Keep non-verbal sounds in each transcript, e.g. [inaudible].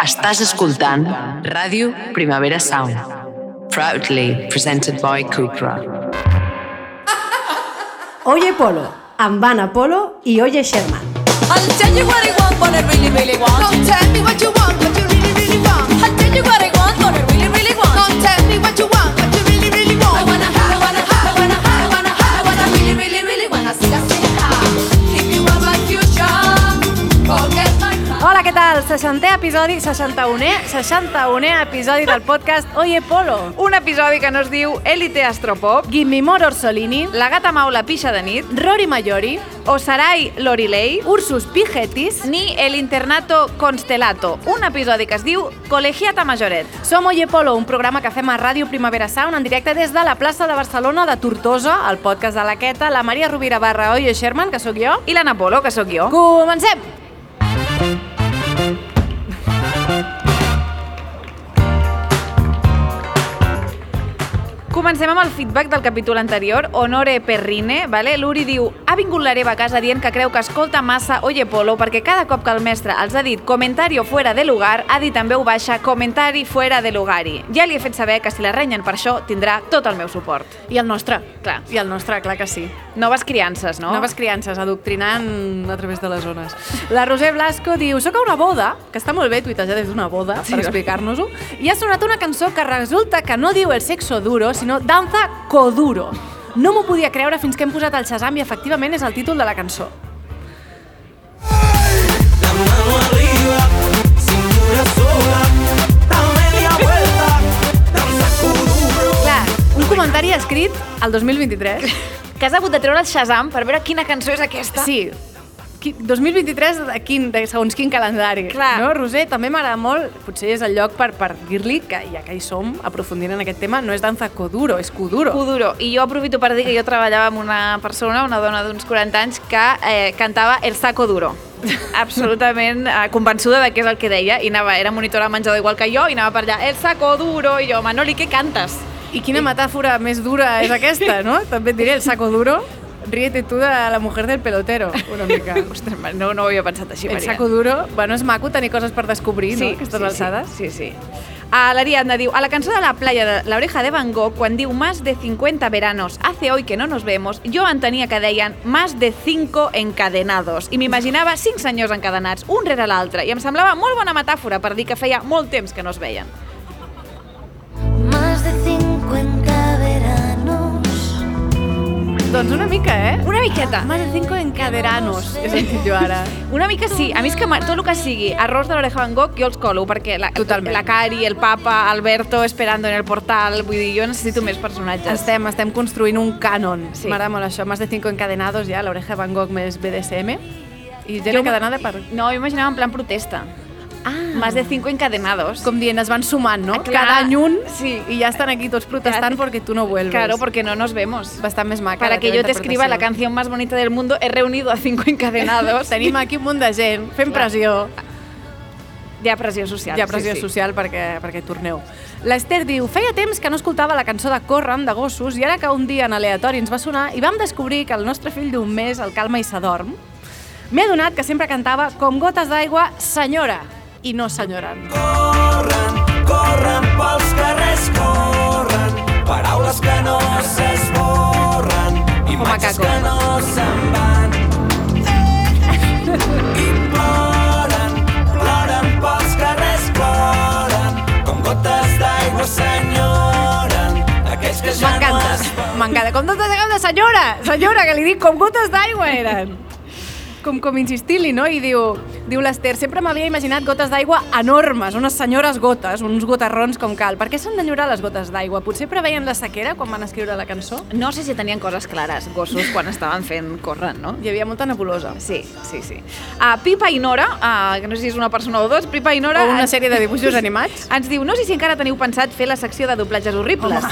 Estàs escoltant Ràdio Primavera Sound. Proudly presented by Cupra. Oye Polo, amb Anna Polo i Oye Sherman. I'll tell you what I want, what I really, really want. Don't tell me what you want, what you really, really want. I'll tell you what I want, what I really, really want. Don't tell me what you want, 60è episodi, 61è, 61è episodi del podcast Oye Polo. Un episodi que no es diu Elite Astropop, More Orsolini, La gata maula pixa de nit, Rory Mayori, o Sarai Lorilei, Ursus Pigetis, ni El Internato Constellato, un episodi que es diu Colegiata Majoret. Som Oye Polo, un programa que fem a Ràdio Primavera Sound en directe des de la plaça de Barcelona de Tortosa, el podcast de la Queta, la Maria Rovira barra Oye Sherman, que sóc jo. I l'Anna Polo, que sóc jo. Comencem! Comencem amb el feedback del capítol anterior, Honore Perrine, vale? l'Uri diu ha vingut l'hereva a casa dient que creu que escolta massa Oye Polo perquè cada cop que el mestre els ha dit comentario fuera de lugar, ha dit en veu baixa comentari fuera de lugari. Ja li he fet saber que si la renyen per això tindrà tot el meu suport. I el nostre. Clar. I el nostre, clar que sí. Noves criances, no? Noves criances, adoctrinant a través de les zones. La Roser Blasco diu, soc a una boda, que està molt bé tuitejar des d'una boda, Sí, per no? explicar-nos-ho, i ha sonat una cançó que resulta que no diu el sexo duro, sinó danza coduro. No m'ho podia creure fins que hem posat el Shazam i efectivament és el títol de la cançó. La mano arriba, cintura sola, comentari escrit al 2023. Que has hagut de treure el Shazam per veure quina cançó és aquesta. Sí, 2023 de, quin, de segons quin calendari. Clar. No, Roser, també m'agrada molt, potser és el lloc per, per dir-li que ja que hi som, aprofundint en aquest tema, no és danza coduro, és cuduro. Kuduro. I jo aprofito per dir que jo treballava amb una persona, una dona d'uns 40 anys, que eh, cantava El saco duro. [laughs] Absolutament eh, convençuda de què és el que deia i anava, era monitora de menjador igual que jo i anava per allà, el saco duro, i jo, Manoli, què cantes? I quina metàfora més dura és aquesta, no? També et diré, el saco duro, ríete tu de la mujer del pelotero, una mica. [laughs] Ostres, no, no ho havia pensat així, El Maria. saco duro, bueno, és maco tenir coses per descobrir, no? Aquestes sí, alçades. Sí, sí. sí. A l'Ariadna diu, a la cançó de la playa de la oreja de Van Gogh, quan diu más de 50 veranos hace hoy que no nos vemos, jo entenia que deien más de 5 encadenados i m'imaginava 5 senyors encadenats, un rere l'altre, i em semblava molt bona metàfora per dir que feia molt temps que no es veien. Doncs una mica, eh? Una miqueta. Más de cinco encaderanos, he sentit jo ara. [laughs] Una mica sí, a mi és que tot el que sigui arròs de l'oreja Van Gogh jo els colo, perquè la, Totalment. la Cari, el Papa, Alberto esperando en el portal, vull dir, jo necessito més personatges. Estem, estem construint un cànon. Sí. Sí. M'agrada molt això. Más de cinco encadenados ja, l'oreja Van Gogh més BDSM. I gent Jo- encadenada per... No, jo imaginava en plan protesta. Ah. Más de 5 encadenados. Com dient, es van sumant, no? Ah, clar. Cada any un Sí. i ja estan aquí tots protestant perquè tu no vuelves. Claro, porque no nos vemos. Bastant més maca. Para que yo te escriba la canción más bonita del mundo, he reunido a cinco encadenados. [laughs] Tenim aquí un munt de gent fent Clar. pressió. Hi ha pressió social. Hi ha pressió sí, sí. social perquè, perquè torneu. L'Ester diu, feia temps que no escoltava la cançó de Corren, de gossos, i ara que un dia en aleatori ens va sonar i vam descobrir que el nostre fill d'un mes el calma i s'adorm, m'he adonat que sempre cantava com gotes d'aigua, senyora, i no senyoren. Corren, corren pels carrers, corren, paraules que no s'esborren, imatges que no se'n van. I ploren, ploren pels carrers, ploren, com gotes d'aigua s'enyoren, aquells que ja no es m'encanta. Com gotes d'aigua de senyora, senyora, que li dic com gotes d'aigua eren. Com, com insistir-li, no? I diu, diu l'Ester, sempre m'havia imaginat gotes d'aigua enormes, unes senyores gotes, uns goterrons com cal. Per què s'han d'enyorar les gotes d'aigua? Potser preveien la sequera quan van escriure la cançó? No sé si tenien coses clares, gossos, quan estaven fent corrent, no? Hi havia molta nebulosa. Sí, sí, sí. Uh, Pipa i Nora, uh, que no sé si és una persona o dos, Pipa i Nora... O una ens- sèrie de dibuixos animats. [laughs] Ens diu, no sé si encara teniu pensat fer la secció de doblatges horribles.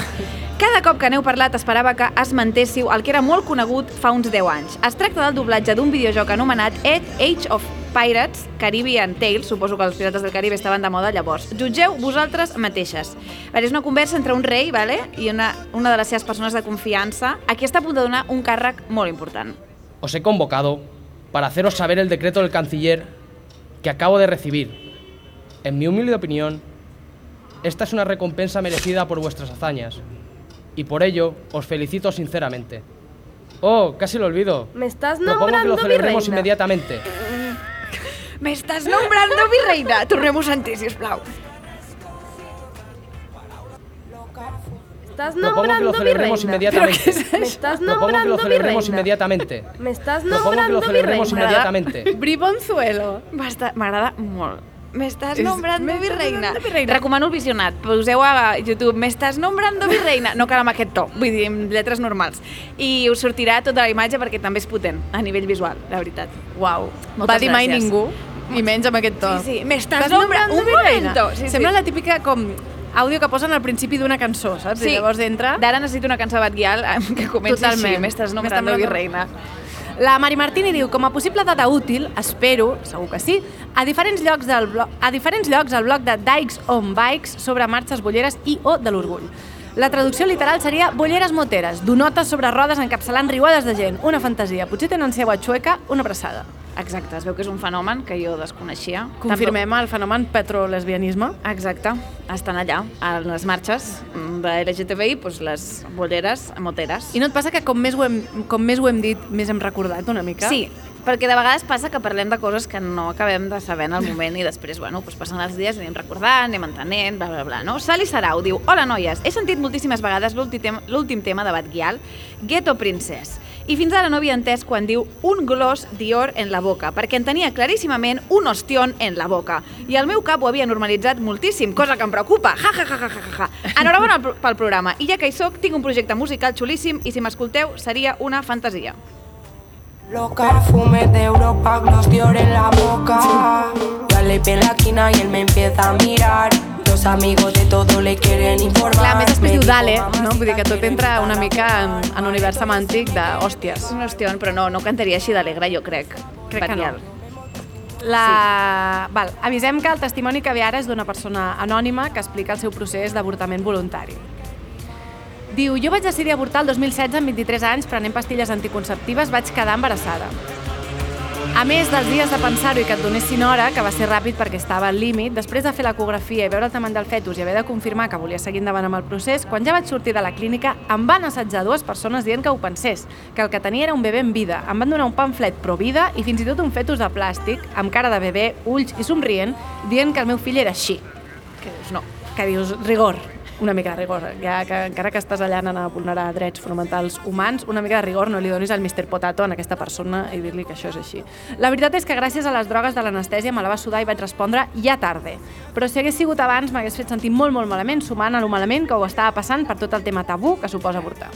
Cada cop que n'heu parlat esperava que esmentéssiu el que era molt conegut fa uns 10 anys. Es tracta del doblatge d'un videojoc anomenat Age of Pirates, Caribbean Tales, suposo que els Pirates del Caribe estaven de moda llavors. Jutgeu vosaltres mateixes. Vale, és una conversa entre un rei vale, i una, una de les seves persones de confiança a qui està a punt de donar un càrrec molt important. Os he convocado para haceros saber el decreto del canciller que acabo de recibir En mi humilde opinión, esta es una recompensa merecida por vuestras hazañas, y por ello os felicito sinceramente. Oh, casi lo olvido. Me estás Propongo que nombrando lo celebremos virreina. Inmediatamente. M'estàs nombrando virreina. Tornem-ho a sentir, sisplau. Estás Propongo que lo nombrando celebremos virreina. inmediatamente. Me estás Propongo que nombrando lo celebremos virreina. inmediatamente. Me estás Propongo que nombrando lo celebremos virreina. inmediatamente. Bribonzuelo. Basta- M'agrada molt. M'estàs m'estàs virreina. virreina. Recomano el visionat. Poseu a YouTube m'estàs nombrando virreina. [laughs] No cal amb aquest to, vull dir, amb lletres normals. I us sortirà tota la imatge perquè també és potent a nivell visual, la veritat. Uau. Moltes Va dir mai gràcies. ningú, i menys amb aquest to. Sí, sí, m'estàs nombrando virreina. virreina. Sí, sí. Sembla la típica com àudio que posen al principi d'una cançó, saps? I llavors entra... D'ara necessito una cançó de Batguial que comenci Totalment. així. M'estàs nombrando M'estàs virreina. La Mari Martini diu, com a possible dada útil, espero, segur que sí, a diferents llocs del blog, a diferents llocs al blog de Dykes on Bikes sobre marxes bolleres i o de l'orgull. La traducció literal seria bolleres moteres, donotes sobre rodes encapçalant riuades de gent. Una fantasia. Potser tenen seu a xueca, una abraçada. Exacte, es veu que és un fenomen que jo desconeixia. Confirmem el fenomen petrolesbianisme. Exacte, estan allà, a les marxes de LGTBI, doncs les bolleres moteres. I no et passa que com més ho hem, com més ho hem dit, més hem recordat una mica? Sí, perquè de vegades passa que parlem de coses que no acabem de saber en el moment i després, bueno, doncs passen els dies anem recordant, anem entenent, bla, bla, bla, no? Sally Sarau diu, hola noies, he sentit moltíssimes vegades l'últim tema de Batguial, Ghetto Princess, i fins ara no havia entès quan diu un gloss Dior en la boca, perquè en tenia claríssimament un ostión en la boca. I el meu cap ho havia normalitzat moltíssim, cosa que em preocupa. Ja, ja, ja, ja, ja, ja. Enhorabona pel- programa. I ja que hi soc, tinc un projecte musical xulíssim i si m'escolteu seria una fantasia. Los perfumes de Europa, gloss Dior en la boca. Ya le ve la esquina y él me empieza a mirar. Los amigos de todo le quieren informar. Clar, a més després diu Dale, "Mamá, no? Vull dir que tot entra una mica en, bailar". en univers semàntic d'hòsties. Un ostión, però no, no cantaria així d'alegre, jo crec. Crec que no. La... Sí. Val, avisem que el testimoni que ve ara és d'una persona anònima que explica el seu procés d'avortament voluntari. Diu, jo vaig decidir avortar el 2016 amb 23 anys prenent pastilles anticonceptives, vaig quedar embarassada. A més dels dies de pensar-ho i que et donessin hora, que va ser ràpid perquè estava al límit, després de fer l'ecografia i veure el tamany del fetus i haver de confirmar que volia seguir endavant amb el procés, quan ja vaig sortir de la clínica, em van assetjar dues persones dient que ho pensés, que el que tenia era un bebè en vida. Em van donar un pamflet pro vida i fins i tot un fetus de plàstic, amb cara de bebè, ulls i somrient, dient que el meu fill era així. Que dius, no, que dius, rigor, una mica de rigor, ja que encara que estàs allà anant a vulnerar drets fonamentals humans, una mica de rigor no li donis al Mr. Potato a aquesta persona i dir-li que això és així. La veritat és que gràcies a les drogues de l'anestèsia me la va sudar i vaig respondre ja tarde. Però si hagués sigut abans m'hagués fet sentir molt, molt malament, sumant a lo malament que ho estava passant per tot el tema tabú que suposa avortar.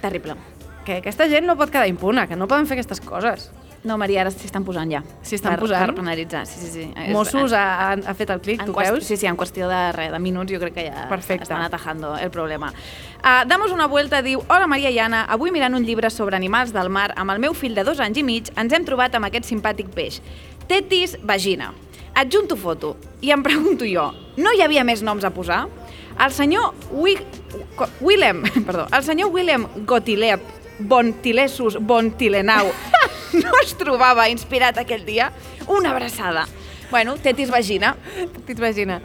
Terrible. Que aquesta gent no pot quedar impuna, que no poden fer aquestes coses. No, Maria, ara s'hi estan posant ja. S'hi estan per, posant? Per penalitzar, sí, sí, sí. Mossos ha, ha, fet el clic, tu qüest- veus? Sí, sí, en qüestió de, res, de minuts jo crec que ja Perfecte. estan atajando el problema. Uh, damos una vuelta, diu Hola Maria i Anna, avui mirant un llibre sobre animals del mar amb el meu fill de dos anys i mig ens hem trobat amb aquest simpàtic peix. Tetis vagina. Adjunto foto. I em pregunto jo, no hi havia més noms a posar? El senyor Wi Willem, [laughs] perdó, el senyor Willem Gotilep Bontilesus Bontilenau [laughs] no es trobava inspirat aquell dia? Una abraçada. Bueno, tetis vagina. Tetis vagina.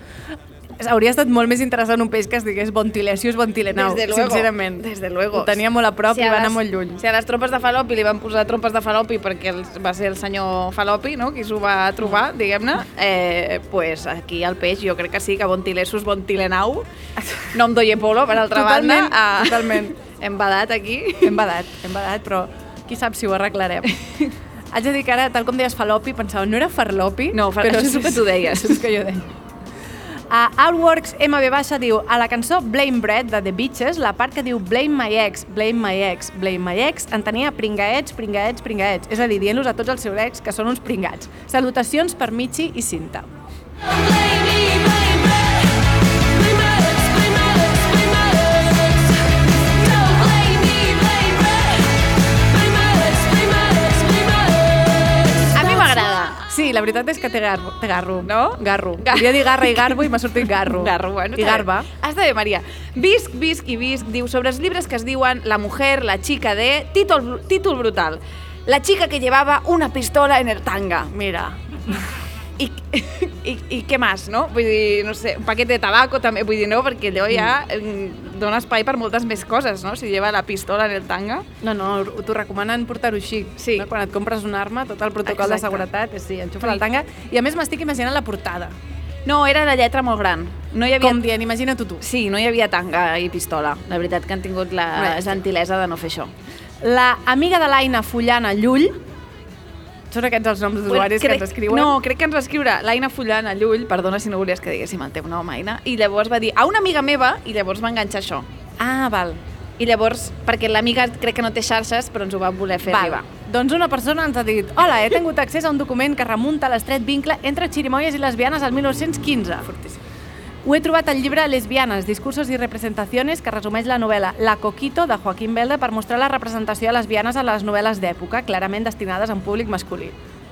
Hauria estat molt més interessant un peix que es digués Bontilesius Bontilenau, Desde luego, sincerament. desde luego. Ho tenia molt a prop Si i a va anar molt lluny. Si a les tropes de Falopi li van posar tropes de Falopi perquè el, va ser el senyor Falopi, no?, qui s'ho va trobar, diguem-ne, eh, pues aquí al peix jo crec que sí, que Bontilesus Bontilenau, nom d'Oye Polo, per altra Totalment, banda. ah, totalment. Hem badat aquí. Hem badat, hem badat, però qui sap si ho arreglarem. [laughs] Haig de dir que ara, tal com deies falopi, pensava, no era farlopi? No, fa- això és el que tu deies. Això és que jo deia. Uh, Outworks MB baixa diu a la cançó Blame Bread de The Beaches, la part que diu Blame my ex, blame my ex, blame my ex, en tenia pringaets, pringaets, pringaets. És a dir, dient-los a tots els seus ex que són uns pringats. Salutacions per Michi i Cinta. A la veritat és que té garro. Té garro. No? Garro. Gar- Volia dir garra i garbo i m'ha sortit [laughs] garro. Garro, bueno, I garba. Bé. Està bé, Maria. Visc, visc i visc diu sobre els llibres que es diuen La mujer, la chica de... Títol, títol brutal. La chica que llevaba una pistola en el tanga. Mira, I, i, I què més, no? Vull dir, no sé, un paquet de tabaco també, vull dir, no? Perquè allò ja mm. dona espai per moltes més coses, no? Si lleva la pistola en el tanga. No, no, t'ho recomanen portar-ho així. Sí. No? Quan et compres una arma, tot el protocol de Exacte. seguretat és sí, enxufa la tanga. I a més m'estic imaginant la portada. No, era la lletra molt gran. No hi havia... Com dient, imagina't tu. Sí, no hi havia tanga i pistola. La veritat que han tingut la gentilesa de no fer això. La amiga de l'Aina Fullana Llull, són aquests els noms d'usuaris que ens escriuen? No, crec que ens va escriure l'Aina Fullana Llull, perdona si no volies que diguéssim el teu nom, Aina, i llavors va dir a una amiga meva, i llavors va enganxar això. Ah, val. I llavors, perquè l'amiga crec que no té xarxes, però ens ho va voler fer Val. arribar. Doncs una persona ens ha dit Hola, he tingut accés a un document que remunta a l'estret vincle entre xirimoies i lesbianes al 1915. Fortíssim. Ho he trobat al llibre Lesbianes, discursos i representaciones que resumeix la novel·la La Coquito de Joaquín Belde per mostrar la representació de lesbianes a les novel·les d'època, clarament destinades a un públic masculí.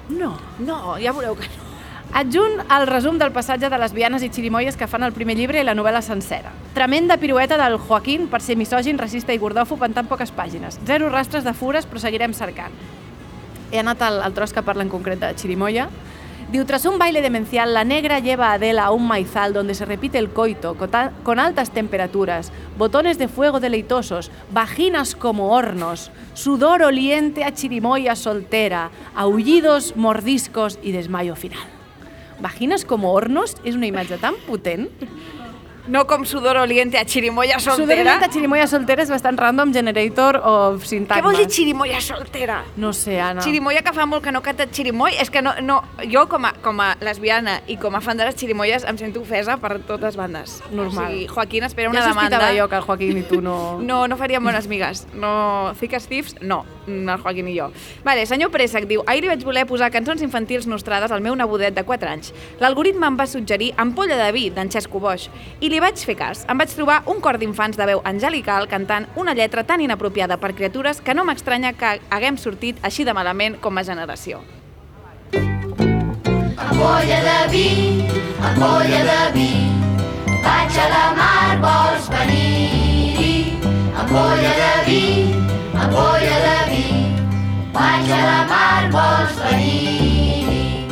No. No, ja veureu que no. Adjunt el resum del passatge de lesbianes i xirimoies que fan el primer llibre i la novel·la sencera. Tremenda pirueta del Joaquín per ser misògin, racista i gordòfob en tan poques pàgines. Zero rastres de fures, però seguirem cercant. He anat al, al tros que parla en concret de Chirimoya. Diu, tras un baile demencial, la negra lleva a Adela a un maizal donde se repite el coito con, ta- con altas temperaturas, botones de fuego deleitosos, vaginas como hornos, sudor oliente a chirimoya soltera, aullidos, mordiscos y desmayo final. Vaginas como hornos és una imatge tan potent. No com sudor oliente a xirimoia Sudor soltera. de chirimoya soltera és bastant random generator of Què sintagmes. vol dir xirimoia soltera? No sé, Anna. Xirimoia que fa molt que no canta xirimoy, és que no, no, jo com a, com a lesbiana i com a fan de les xirimoies em sento ofesa per totes bandes. Normal. O sigui, Joaquín espera una ja demanda. sospitava jo que el Joaquín i tu no... [laughs] No, no faríem bones migues. No, thick as thieves, no, el Joaquín i jo. Vale, senyor Préssec diu, ahir li vaig voler posar cançons infantils nostrades al meu nebodet de 4 anys. L'algoritme em va suggerir Ampolla de vi, d'en Xesco Boix, i li vaig fer cas. Em vaig trobar un cor d'infants de veu angelical cantant una lletra tan inapropiada per criatures que no m'estranya que haguem sortit així de malament com a generació. Ampolla de vi, ampolla de vi, vaig a la mar, vols venir-hi? Ampolla de vi, ampolla de vi, vaig a la mar, vols venir-hi?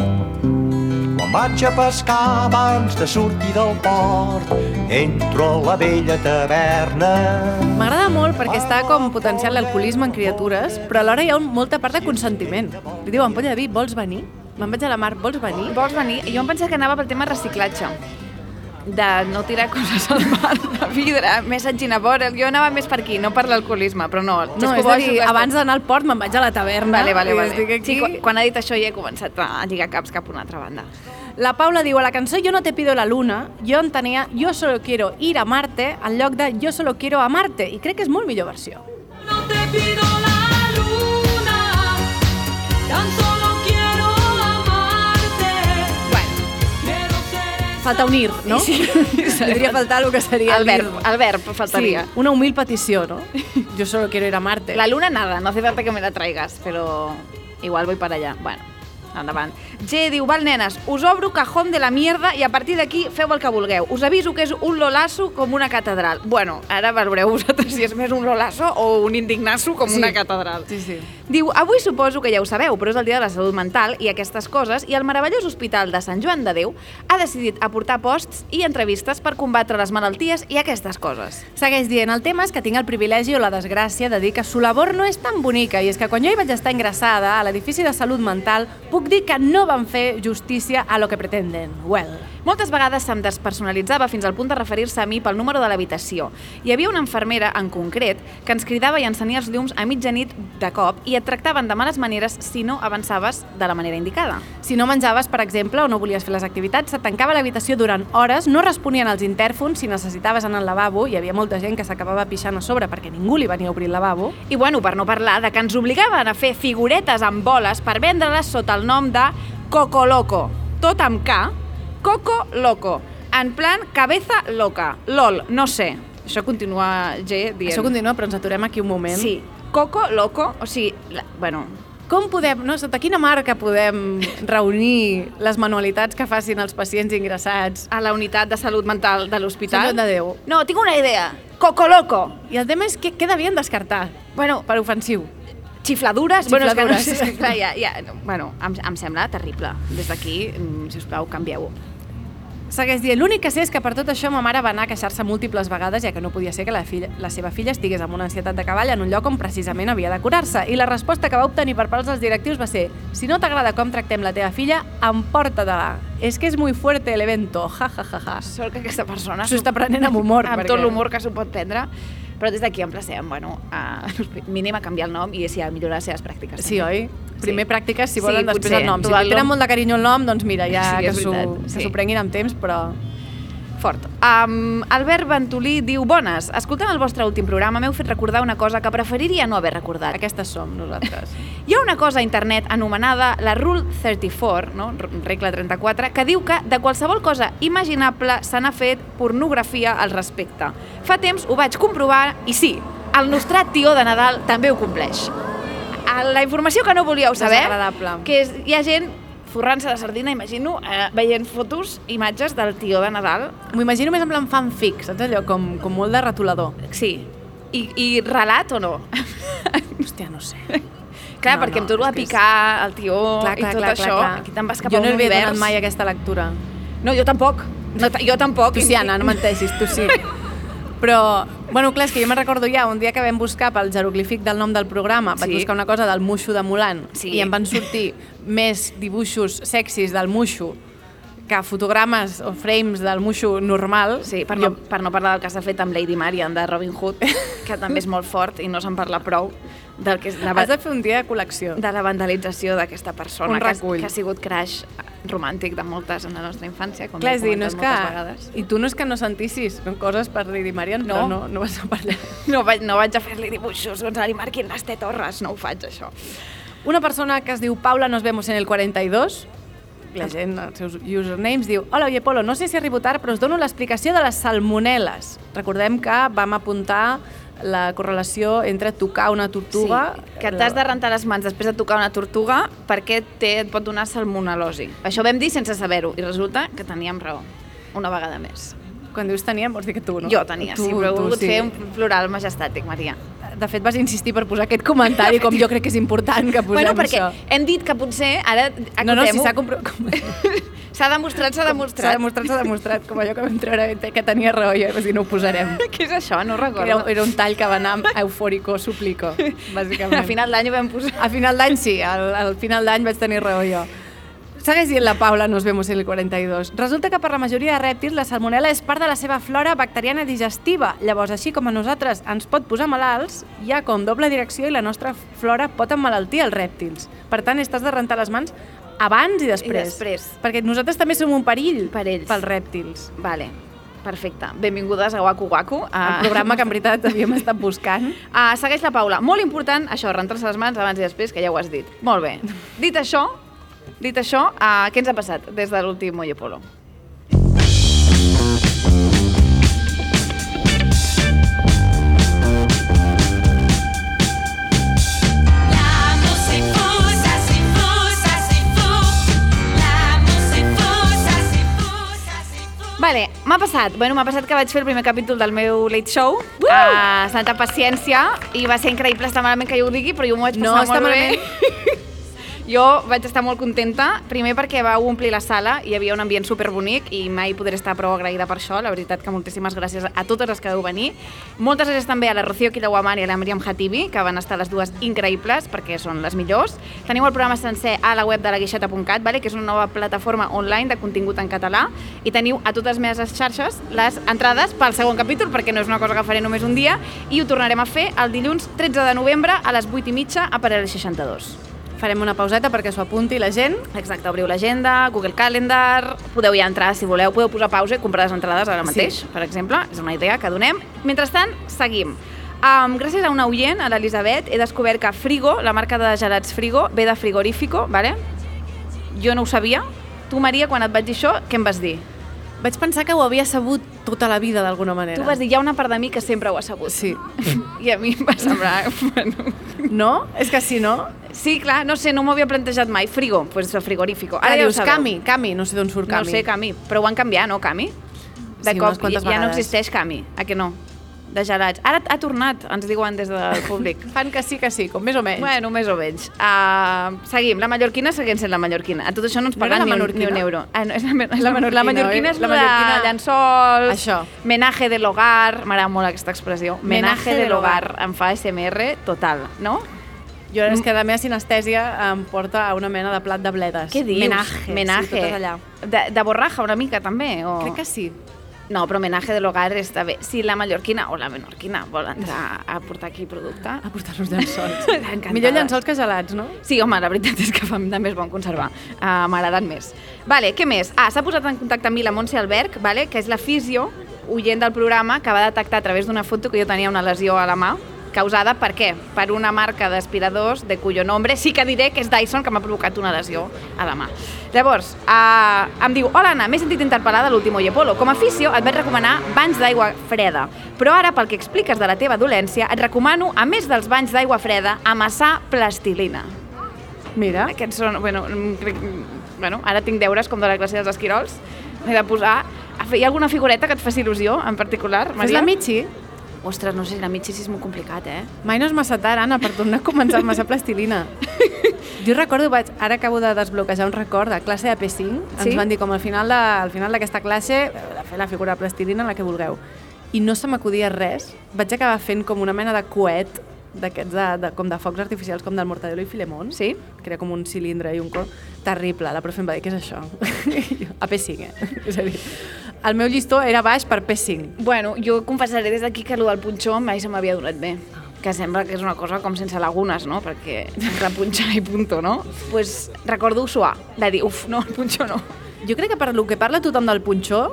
Quan vaig a pescar abans de sortir del port, entro a la vella taverna. M'agrada molt perquè està com potenciant l'alcoholisme en criatures, però alhora hi ha un, molta part de consentiment. Li diu, ampolla de vi, vols venir? Me'n vaig a la mar, vols venir? Vols venir? Jo em pensava que anava pel tema reciclatge de no tirar coses al mar, de vidre, més enginavora. Jo anava més per aquí, no per l'alcoholisme, però no. No, és a dir, abans d'anar al port me'n vaig a la taverna. Vale, vale, vale. Aquí. Sí, quan, quan ha dit això ja he començat a lligar caps cap a una altra banda. La Paula diu, a la cançó Yo no te pido la luna, jo entenia Yo solo quiero ir a Marte en lloc de Yo solo quiero amarte, i crec que és molt millor versió. No te pido la luna, tan solo Falta unir, no? Sí. [laughs] Podria faltar el que seria el verb, dir. el verb faltaria. Sí, una humil petició, no? [laughs] Yo solo quiero ir a Marte. La luna nada, no hace falta que me la traigas, pero igual voy para allá. Bueno, endavant. G diu, val nenes, us obro cajón de la mierda i a partir d'aquí feu el que vulgueu. Us aviso que és un lolasso com una catedral. Bueno, ara valoreu vosaltres si és més un lolasso o un indignasso com Sí. una catedral. Sí, sí. Diu, avui suposo que ja ho sabeu, però és el dia de la salut mental i aquestes coses, i el meravellós Hospital de Sant Joan de Déu ha decidit aportar posts i entrevistes per combatre les malalties i aquestes coses. Segueix dient, el tema és que tinc el privilegi o la desgràcia de dir que su labor no és tan bonica i és que quan jo hi vaig estar ingressada a l'edifici de salut mental puc dir que no van fer justícia a lo que pretenden. Well. Moltes vegades se'm despersonalitzava fins al punt de referir-se a mi pel número de l'habitació. Hi havia una infermera, en concret, que ens cridava i encenia els llums a mitjanit de cop i et tractaven de males maneres si no avançaves de la manera indicada. Si no menjaves, per exemple, o no volies fer les activitats, se tancava l'habitació durant hores, no responien als intèrfons si necessitaves anar al lavabo, hi havia molta gent que s'acabava pixant a sobre perquè ningú li venia a obrir el lavabo. I bueno, per no parlar de que ens obligaven a fer figuretes amb boles per vendre-les sota el nom de Coco Loco. Tot amb K, Coco Loco. En plan, cabeza loca. LOL, no sé. Això continua G dient. Això continua, però ens aturem aquí un moment. Sí. Coco Loco, o sigui, la, bueno, Com podem, no, sota quina marca podem reunir les manualitats que facin els pacients ingressats? a la unitat de salut mental de l'hospital. Joan de Déu. No, tinc una idea. Coco Loco. I el tema és que, què devien descartar Bueno, per ofensiu? xifladures, bueno, és que no [laughs] clar, ja, ja, no, bueno, em, em sembla terrible. Des d'aquí, mm, si us plau, canvieu-ho. Segueix dient, l'únic que sé és que per tot això ma mare va anar a queixar-se múltiples vegades ja que no podia ser que la, filla, la seva filla estigués amb una ansietat de cavall en un lloc on precisament havia de curar-se. I la resposta que va obtenir per parts dels directius va ser si no t'agrada com tractem la teva filla, emporta-te-la. És que és muy fuerte el evento, ja, ja, ja, ja. Sort que aquesta persona... S'ho està prenent amb humor, Amb perquè- tot l'humor que s'ho pot prendre. Però des d'aquí emplacem, bueno, [laughs] a, mínim a canviar el nom i sí, a millorar les seves pràctiques. Sí, oi? Primer pràctiques, si Sí, volen, després potser. el nom. Si li tenen molt de carinyo el nom, doncs mira, ja Sí, que s'ho sí. prenguin amb temps, però... Fort. Um, Albert Ventolí diu, bones, escoltant el vostre últim programa m'heu fet recordar una cosa que preferiria no haver recordat. Aquestes som nosaltres. [laughs] Hi ha una cosa a internet anomenada la Rule 34, no? Regla 34, que diu que de qualsevol cosa imaginable se n'ha fet pornografia al respecte. Fa temps ho vaig comprovar i sí, el nostre tió de Nadal també ho compleix. A La informació que no volíeu saber, que és, hi ha gent forrant-se de sardina, imagino, eh, veient fotos, imatges del tió de Nadal. M'ho imagino més en plan fanfic, saps allò? Com, com molt de retolador. Sí. I, i relat o no? [laughs] Hòstia, no sé. Clar, No, perquè no, tot és de que és- picar el tió i tot això, aquí te'n vas cap jo a no un havia univers. donat mai aquesta lectura. No, jo tampoc. [laughs] No, jo tampoc. Tu sí, Anna, no menteixis, tu sí. [laughs] Però, bueno, clar, és que jo me'n recordo ja, un dia que vam buscar pel jeroglífic del nom del programa, vaig Sí. buscar una cosa del muixo de Mulan, Sí. i em van sortir més dibuixos sexis del muixo que fotogrames o frames del muixo normal. Sí, per Jo- no, per no parlar del que s'ha fet amb Lady Marian de Robin Hood, que també és molt fort i no se'n parla prou del que és la, Has de fer un dia de col·lecció. de la vandalització d'aquesta persona que, que ha sigut crash romàntic de moltes en la nostra infància, com Clar, he dir, no és comentat que... vegades. I tu no és que no sentissis coses per Lady Marian, No. però no, no vas a parlar. [laughs] No vaig, no vaig a fer-li dibuixos, doncs li marquin les tetorres, no ho faig, això. Una persona que es diu Paula Nos vemos en el 42, la gent, els seus usernames, diu Hola, oye, Polo, no sé si arribo tard, però us dono l'explicació de les salmonel·les. Recordem que vam apuntar la correlació entre tocar una tortuga... Sí, que t'has de rentar les mans després de tocar una tortuga perquè té, et pot donar salmonel·losi. Això vam dir sense saber-ho i resulta que teníem raó. Una vegada més. Quan dius teníem, vols dir que tu, no? Jo tenia, tu, sí, però he tu volgut sí. fer un plural majestàtic, Maria. De fet, vas insistir per posar aquest comentari, com jo crec que és important que posem bueno, perquè això. hem dit que potser, ara No, no, si s'ha compro... [laughs] [laughs] s'ha demostrat, s'ha S'ha demostrat. demostrat, s'ha demostrat, com allò que vam treure que tenia raó i vas dir, no ho posarem. [laughs] Què és això? No ho Era, recordo. era un tall que va anar amb eufòrico, suplico, [laughs] bàsicament. A final d'any ho vam posar. A final d'any sí, al, al final d'any vaig tenir raó jo. Segueix dient la Paula, nos vemos en el 42. Resulta que per la majoria de rèptils la salmonella és part de la seva flora bacteriana digestiva. Llavors, així com a nosaltres ens pot posar malalts, hi ha com doble direcció i la nostra flora pot emmalaltir els rèptils. Per tant, estàs de rentar les mans abans i després. després. Perquè nosaltres també som un perill Per ells. pels rèptils. Vale, perfecte. Benvingudes a Waku Waku. El programa que en veritat havíem estat buscant. [laughs] Uh, segueix la Paula. Molt important, això, rentar-se les mans abans i després, que ja ho has dit. Molt bé. Dit això, dit això, uh, què ens ha passat des de l'últim Oye Polo? Vale, m'ha passat. Bueno, m'ha passat que vaig fer el primer capítol del meu Late Show uh! a Santa Paciència i va ser increïble, està malament que jo ho digui, però jo m'ho vaig No, passar està molt malament. bé. [laughs] Jo vaig estar molt contenta, primer perquè vau omplir la sala, hi havia un ambient superbonic i mai podré estar prou agraïda per això, la veritat que moltíssimes gràcies a totes les que vau venir. Moltes gràcies també a la Rocío Kilaguamar i a la Miriam Hatibi, que van estar les dues increïbles perquè són les millors. Teniu el programa sencer a la web de la guixeta.cat, vale? que és una nova plataforma online de contingut en català, i teniu a totes les meves xarxes les entrades pel segon capítol, perquè no és una cosa que faré només un dia, i ho tornarem a fer el dilluns 13 de novembre a les 8 i mitja a Parell 62. Farem una pauseta perquè s'ho apunti la gent. Exacte, obriu l'agenda, Google Calendar, podeu ja entrar si voleu, podeu posar pausa i comprar les entrades ara mateix, Sí. per exemple, és una idea que donem. Mentrestant, seguim. Um, gràcies a una oient, a l'Elisabet, he descobert que Frigo, la marca de gelats Frigo, ve de frigorífico, vale? jo no ho sabia. Tu, Maria, quan et vaig dir això, què em vas dir? Vaig pensar que ho havia sabut tota la vida, d'alguna manera. Tu vas dir, hi ha una part de mi que sempre ho ha sabut. Sí. I a mi em va semblar... [laughs] Bueno, No? És que si no... sí, clar, no sé, no m'ho havia plantejat mai. Frigo, pues frigorífico. Ara Ara ja ho dius. Cami, Cami, no sé d'on surt No Cami. sé, Cami, però ho han canviat, no, Cami? De Sí, cop quantes ja no existeix Cami, a que no? De gelats. Ara ha tornat, ens diuen des del públic. [laughs] Fan que sí, que sí, com més o menys. Bueno, més o menys. Uh, seguim. La mallorquina segueix sent la mallorquina. A tot això no ens No paguen la ni, un, ni un euro. Ah, no, és la, és La la, menorquina, la mallorquina és La la, menorquina- de llençols, Això. menaje de l'hogar, m'agrada molt aquesta expressió. Menaje Menaje de l'hogar. Em fa SMR total, no? Jo és que la meva sinestèsia em porta a una mena de plat de bledes. Què dius? Menaje. Menaje. Sí, allà. De, de borraja una mica, també? O... Crec que sí. No, però menaje de l'hogar està bé. Si la mallorquina o la menorquina vol entrar a portar aquí producte... A portar-nos llençols. [laughs] Millor llençols que gelats, no? Sí, home, la veritat és que fan també és bon conservar. Uh, M'agraden més. Vale, què més? Ah, s'ha posat en contacte amb mi la Montse Alberg, vale, que és la fisio, oient del programa, que va detectar a través d'una foto que jo tenia una lesió a la mà, causada per què? Per una marca d'aspiradors de cuyo nombre sí que diré que és Dyson que m'ha provocat una lesió a la mà. Llavors, uh, em diu, hola Anna, m'he sentit interpel·lada a l'últim Oye Polo. Com a afició et vaig recomanar banys d'aigua freda, però ara pel que expliques de la teva dolència et recomano, a més dels banys d'aigua freda, amassar plastilina. Mira. Aquests són, bueno, crec, bueno, ara tinc deures com de la classe dels esquirols. M'he de posar... Hi ha alguna figureta que et faci il·lusió, en particular, Fes Maria? la Michi? Ostres, no sé, la sí és molt complicat, eh? Mai no és massa tard, Anna, per tornar a començar a amassar plastilina. [laughs] Jo recordo, vaig, ara acabo de desbloquejar un record de classe de P5, ens Sí? van dir com al final de, al final d'aquesta classe fer la figura de plastilina, la que vulgueu. I no se m'acudia res. Vaig acabar fent com una mena de coet d'aquests de, de, com de focs artificials com del Mortadelo i Filemón. Sí? Que era com un cilindre i un cor. Terrible. La profe em va dir, què és això? [laughs] A P5, eh? És a dir, el meu llistó era baix per P5. Bueno, jo confessaré des d'aquí que el del punxó mai se m'havia donat bé que sembla que és una cosa com sense lagunes, no? Perquè entre punxar i punto, no? Doncs pues, recordo suar, de dir, uf, no, el punxó no. Jo crec que per lo que parla tothom del punxó,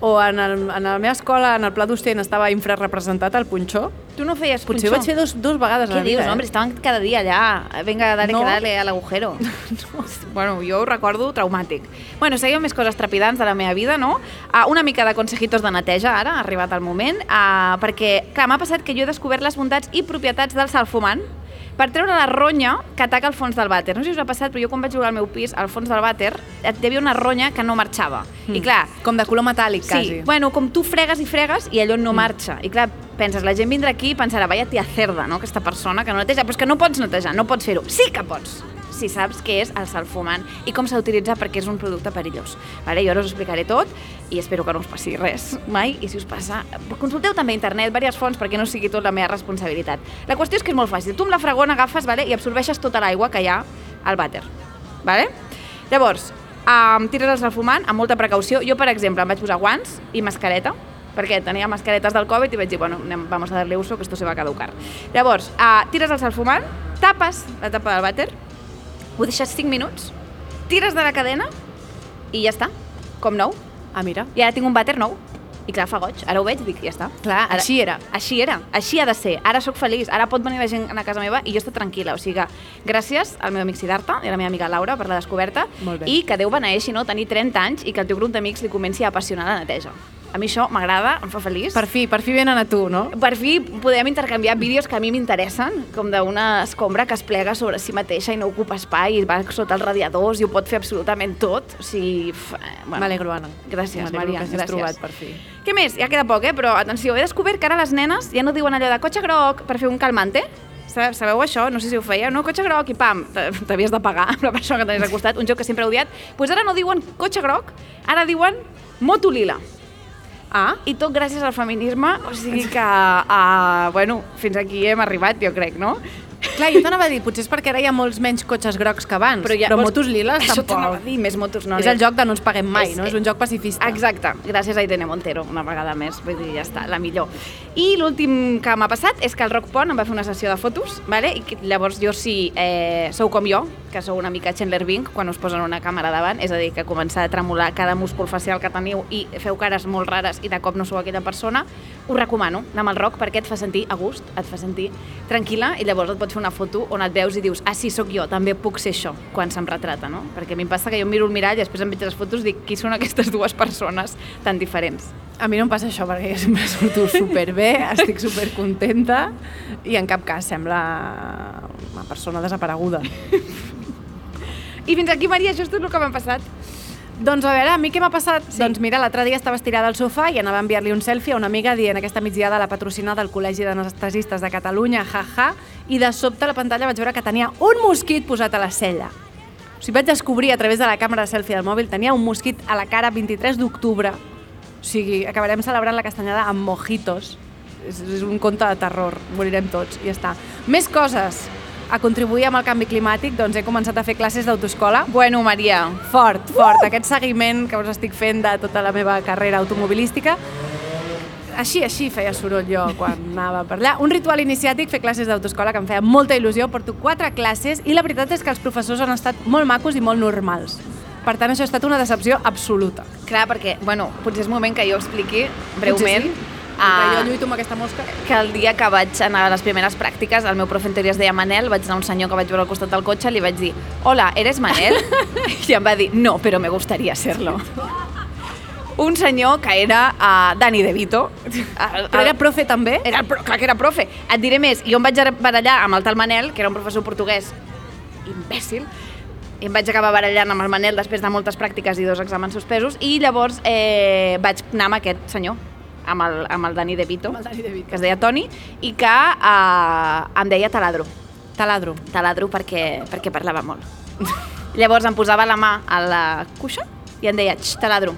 o en, el, en la meva escola, en el pla docent, estava infrarrepresentat el punxó, Tu no feies potser punxó? ho vaig fer dos, dos vegades a Què la vida. dius, eh? hombre? Estaven cada dia allà. Vinga, dale No. que dale al agujero. [laughs] no. Bueno, jo ho recordo traumàtic. Bueno, seguim més coses trepidants de la meva vida, no? Uh, una mica de consejitos de neteja, ara, ha arribat el moment, uh, perquè, clar, m'ha passat que jo he descobert les bondats i propietats del salfumant per treure la ronya que ataca el fons del vàter. No sé si us ha passat, però jo quan vaig jugar al meu pis, al fons del vàter, hi havia una ronya que no marxava. I clar, Com de color metàl·lic, Sí, quasi. bueno, com tu fregues i fregues i allò no marxa. I clar, penses, la gent vindrà aquí i pensarà, vaya tia cerda, no?, aquesta persona que no neteja. Però és que no pots netejar, no pots fer-ho. Sí que pots, si saps què és el salfumant i com s'ha d'utilitzar perquè és un producte perillós. Vale? Jo ara us explicaré tot i espero que no us passi res mai. I si us passa, consulteu també a internet, diverses fonts, perquè no sigui tot la meva responsabilitat. La qüestió és que és molt fàcil. Tu amb la fragona agafes vale? i absorbeixes tota l'aigua que hi ha al vàter. Vale? Llavors, um, tires el salfumant amb molta precaució. Jo, per exemple, em vaig posar guants i mascareta, perquè tenia mascaretes del Covid i vaig dir, bueno, anem, vamos a darle uso, que esto se va a caducar. Llavors, uh, tires el salfumant, tapes la tapa del vàter, ho deixes 5 minuts, tires de la cadena i ja està, com nou. Ah, mira. I ara tinc un vàter nou. I clar, fa goig. Ara ho veig i dic, ja està. Clar, Ara- així era. Així era, així ha de ser. Ara sóc feliç, ara pot venir la gent a casa meva i jo estic tranquil·la. O sigui que gràcies al meu amic Siddhartha i a la meva amiga Laura per la descoberta Molt bé. i que Déu beneeixi no, tenir 30 anys i que el teu grup d'amics li comenci a apassionar la neteja. A mi això m'agrada, em fa feliç. Per fi, per fi venen a tu, no? Per fi podem intercanviar vídeos que a mi m'interessen, com d'una escombra que es plega sobre si mateixa i no ocupa espai i va sota els radiadors i ho pot fer absolutament tot. O sigui, f... eh, bueno. M'alegro, Anna. Gràcies, Maria, que gràcies. trobat, per fi. Què més? Ja queda poc, eh? Però atenció, he descobert que ara les nenes ja no diuen allò de cotxe groc per fer un calmante. Sa- Sabeu això? No sé si ho feia. No, cotxe groc i pam, t'havies de pagar amb la persona que tenies al costat, un joc que sempre he odiat. Doncs pues ara no diuen cotxe groc, ara diuen moto lila. Ah, I tot gràcies al feminisme, o sigui que, uh, bueno, fins aquí hem arribat, jo crec, no? Clar, jo t'anava a dir, potser és perquè ara hi ha molts menys cotxes grocs que abans, però, ja però vols- motos liles Això t'anava a tampoc. dir, més motos no. és el joc de no ens paguem mai, És- no? És un joc pacifista. Exacte, gràcies a Irene Montero, una vegada més, vull dir, ja està, la millor. I l'últim que m'ha passat és que el Rock Pont em va fer una sessió de fotos, vale? i llavors jo si eh, sou com jo, que sou una mica Chandler Bing, quan us posen una càmera davant, és a dir, que comença a tremolar cada múscul facial que teniu i feu cares molt rares i de cop no sou aquella persona, us recomano anar amb el rock perquè et fa sentir a gust, et fa sentir tranquil·la i llavors et pots fer una foto on et veus i dius, ah sí, sóc jo, també puc ser això, quan se'm retrata, no? Perquè a mi em passa que jo miro al mirall i després em veig les fotos i dic, qui són aquestes dues persones tan diferents? A mi no em passa això perquè jo sempre surto superbé, estic supercontenta i en cap cas sembla una persona desapareguda. I fins aquí, Maria, això és tot el que m'ha passat. Doncs a veure, a mi què m'ha passat? Sí. Doncs mira, l'altre dia estava estirada al sofà i anava a enviar-li un selfie a una amiga dient aquesta migdiada la patrocina del Col·legi d'Anestesistes de Catalunya, jaja, i de sobte a la pantalla vaig veure que tenia un mosquit posat a la cella. O sigui, vaig descobrir a través de la càmera de selfie del mòbil, tenia un mosquit a la cara 23 d'octubre. O sigui, acabarem celebrant la castanyada amb mojitos. És, és un conte de terror, morirem tots, i ja està. Més coses a contribuir amb el canvi climàtic, doncs he començat a fer classes d'autoescola. Bueno, Maria, Fort, fort. Aquest seguiment que us estic fent de tota la meva carrera automobilística. Així, així feia soroll jo quan anava per allà. Un ritual iniciàtic, fer classes d'autoescola, que em feia molta il·lusió. Porto quatre classes i la veritat és que els professors han estat molt macos i molt normals. Per tant, això ha estat una decepció absoluta. clar, perquè, bueno, potser és moment que jo expliqui breument Potser sí. Ah, jo lluito amb aquesta mosca. que el dia que vaig anar a les primeres pràctiques, el meu profe en teoria es deia Manel, vaig anar a un senyor que vaig veure al costat del cotxe, li vaig dir, hola, ¿eres Manel? [laughs] I em va dir, no, però me gustaría serlo. Un senyor que era uh, Dani De Vito. El- Però era profe també? Era pro, clar que era profe. Et diré més, jo em vaig barallar amb el tal Manel, que era un professor portuguès imbècil, i em vaig acabar barallant amb el Manel després de moltes pràctiques i dos exàmens suspesos, i llavors eh, vaig anar amb aquest senyor, amb el, amb el Dani De Vito, Amb el Dani De Vito. que es deia Toni, i que eh, em deia taladro. Taladro. Taladro perquè, perquè parlava molt. llavors em posava la mà a la cuixa i em deia, xx, taladro.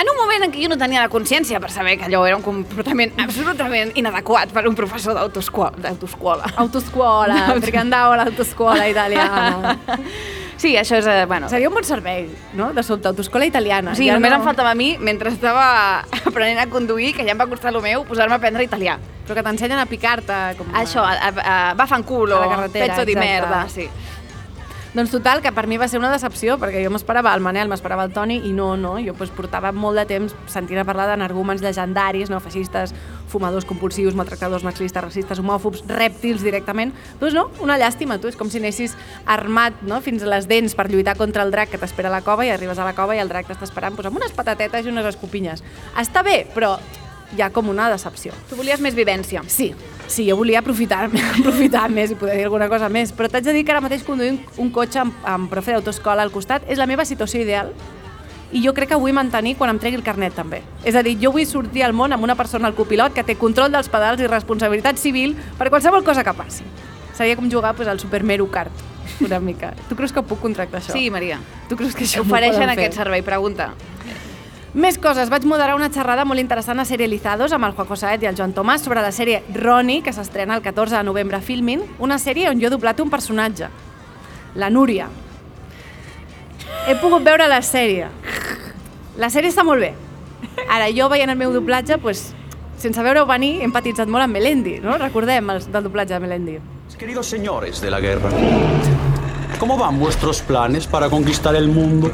En un moment en què jo no tenia la consciència per saber que allò era un comportament absolutament inadequat per un professor d'autoescola. Autoscuola, perché andavo all'autoscuola italiana. [laughs] Sí, això és... eh, Bueno, Seria un bon servei, no?, de sobte, autoscola italiana. o sigui, només em faltava a mi, mentre estava [laughs] aprenent a conduir, que ja em va costar el meu, posar-me a aprendre italià. Però que t'ensenyen a picar-te. Com Això, a, a, a, va la carretera, pezzo di merda, sí. Doncs total, que per mi va ser una decepció, perquè jo m'esperava el Manel, m'esperava el Toni, i no, no, jo pues, portava molt de temps sentint a parlar d'energúmens legendaris, no, feixistes, fumadors compulsius, maltractadors, masclistes, racistes, homòfobs, rèptils directament. Doncs no, una llàstima, tu, és com si anessis armat no, fins a les dents per lluitar contra el drac que t'espera a la cova i arribes a la cova i el drac t'està esperant pues, amb unes patatetes i unes escopinyes. Està bé, però hi ha com una decepció. Tu volies més vivència. Sí, sí, jo volia aprofitar, [laughs] aprofitar més i poder dir alguna cosa més, però t'haig de dir que ara mateix conduir un, un cotxe amb, amb profe d'autoescola al costat és la meva situació ideal i jo crec que vull mantenir quan em tregui el carnet també. És a dir, jo vull sortir al món amb una persona al copilot que té control dels pedals i responsabilitat civil per qualsevol cosa que passi. Seria com jugar pues, al Super Mario Kart, una mica. [laughs] Tu creus que puc contractar això? Sí, Maria. Tu creus que això m'ho Ofereixen poden fer? aquest servei, pregunta. Més coses. Vaig moderar una xerrada molt interessant a Serializados amb el Juanjo Saet i el Joan Tomàs sobre la sèrie Ronnie, que s'estrena el 14 de novembre a Filmin, una sèrie on jo he doblat un personatge, la Núria. He pogut veure la sèrie. La sèrie està molt bé. Ara, jo veient el meu doblatge, pues, sense veure-ho venir, he empatitzat molt amb Melendi, no? Recordem el, del doblatge de Melendi. Queridos señores de la guerra, ¿cómo van vuestros planes para conquistar el mundo?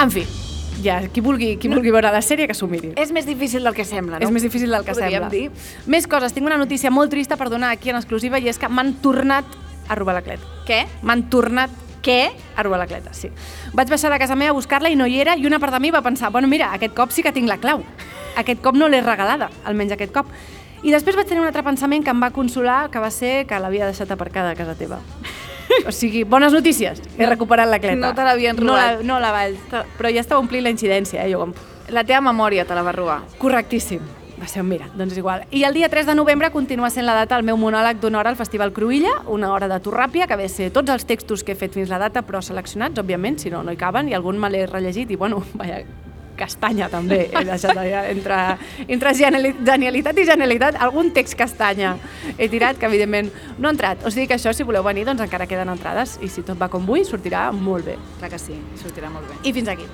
En fi, ja, qui vulgui, qui vulgui veure la sèrie, que s'ho miri. És més difícil del que sembla, no? És més difícil del que Podríem sembla. dir. Més coses. Tinc una notícia molt trista per donar aquí en exclusiva i és que m'han tornat a robar la cleta. Què? M'han tornat Què? a robar la cleta, sí. Vaig baixar de casa meva a buscar-la i no hi era i una part de mi va pensar, bueno, mira, aquest cop sí que tinc la clau. Aquest cop no l'he regalada, almenys aquest cop. I després vaig tenir un altre pensament que em va consolar, que va ser que l'havia deixat aparcada a casa teva. O sigui, bones notícies, he recuperat la cleta. No te l'havien no la, robat. no la vaig... Però ja estava omplint la incidència, eh? Jo, com, La teva memòria te la va robar. Correctíssim. Va ser, mira, doncs és igual. I el dia 3 de novembre continua sent la data del meu monòleg d'una hora al Festival Cruïlla, una hora de torràpia, que ve a ser tots els textos que he fet fins la data, però seleccionats, òbviament, si no, no hi caben, i algun me l'he rellegit, i bueno, [laughs] vaja, castanya també, he deixat allà entre, entre geniali- genialitat i genialitat, algun text castanya he tirat, que evidentment no ha entrat. O sigui que això, si voleu venir, doncs encara queden entrades, i si tot va com vull, sortirà molt bé. Clar que sí, sortirà molt bé. I fins aquí.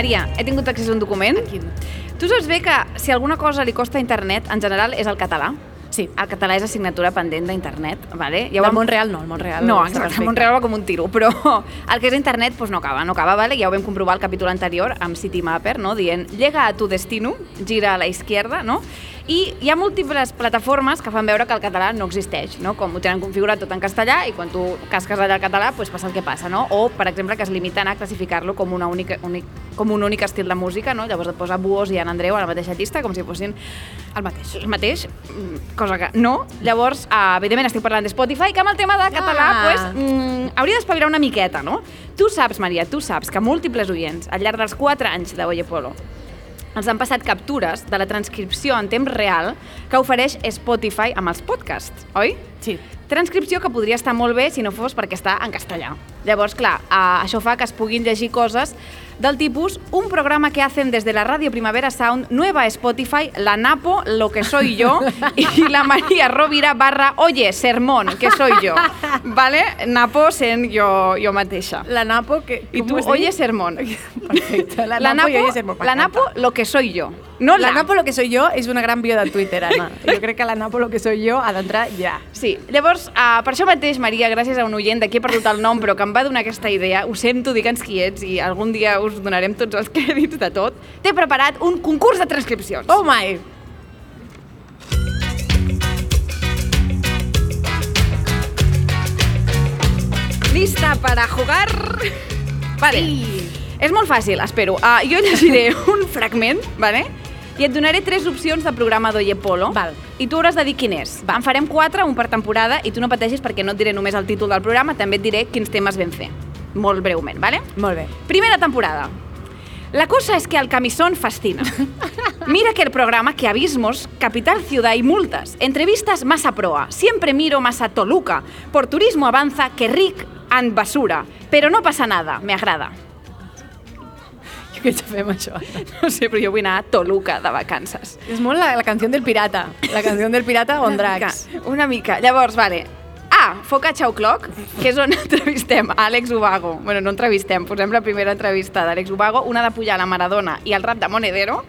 Maria, he tingut accés a un document. Quin? Tu saps bé que si alguna cosa li costa a internet, en general, és el català? Sí. El català és assignatura pendent d'internet, vale? Ja del vam- Montreal no, el Montreal No, exacte, el Montreal va com un tiro, però [laughs] el que és internet doncs no acaba, no acaba, vale? ja ho vam comprovar al capítol anterior amb City Mapper, no? dient llega a tu destino, gira a la izquierda, no? I hi ha múltiples plataformes que fan veure que el català no existeix, no? com ho tenen configurat tot en castellà i quan tu casques allà el català doncs passa el que passa. No? O, per exemple, que es limiten a classificar-lo com, una única, únic, com un únic estil de música, no? llavors et posa Buos i en Andreu a la mateixa llista com si fossin El mateix. el mateix, mm, cosa que no. Llavors, uh, evidentment estic parlant de Spotify, que amb el tema de català Ah. pues, mm, hauria d'espavilar una miqueta, no? Tu saps, Maria, tu saps que múltiples oients, al llarg dels 4 anys de Oye Polo, els han passat captures de la transcripció en temps real que ofereix Spotify amb els podcasts, oi? Sí. Transcripció que podria estar molt bé si no fos perquè està en castellà. Llavors, clar, eh, això fa que es puguin llegir coses del tipus un programa que hacen desde la Radio Primavera Sound, Nueva Spotify, La Napo, Lo que soy yo, [laughs] y la María Rovira barra Oye, Sermón, que soy yo. ¿Vale? Napo sent jo, jo mateixa. La Napo, que... I tu? Oye, Sermón. [laughs] Perfecte. La, La Napo, Napo, i Oye Sermón. la Napo, Lo que soy yo. No La la, Napo lo que soy yo és una gran bio de Twitter, Anna. Jo crec que la Napo lo que soy yo ha d'entrar ja. Sí, llavors, uh, per això mateix, Maria, gràcies a un oient d'aquí he perdut el nom, però que em va donar aquesta idea, ho sento, digue'ns qui ets i algun dia us donarem tots els [laughs] crèdits de tot, t'he preparat un concurs de transcripcions. Oh my! ¿Lista para jugar? Vale. És molt fàcil, espero. Uh, jo llegiré [laughs] un fragment, vale? i et donaré tres opcions de programa d'Oye Polo. Val. I tu hauràs de dir quin és. Va. En farem quatre, un per temporada, i tu no pateixis perquè no et diré només el títol del programa, també et diré quins temes vam fer. Molt breument, vale? Molt bé. Primera temporada. La cosa es que al camisón fascina. [laughs] Mira que el programa que abismos, capital, ciudad y multas. Entrevistas más a proa. Siempre miro más a Toluca. Por turismo avanza que Rick and basura. Pero no pasa nada, me agrada. Jo ja fem això. No sé, però jo vull anar a Toluca de vacances. És molt la, la canció del pirata. La canció del pirata mica, una mica. Llavors, vale. A, Focaccia O'Clock, que és on [laughs] entrevistem a Àlex Ubago. Bueno, no entrevistem, posem la primera entrevista d'Àlex Ubago, una de pujar a la Maradona i el rap de Monedero.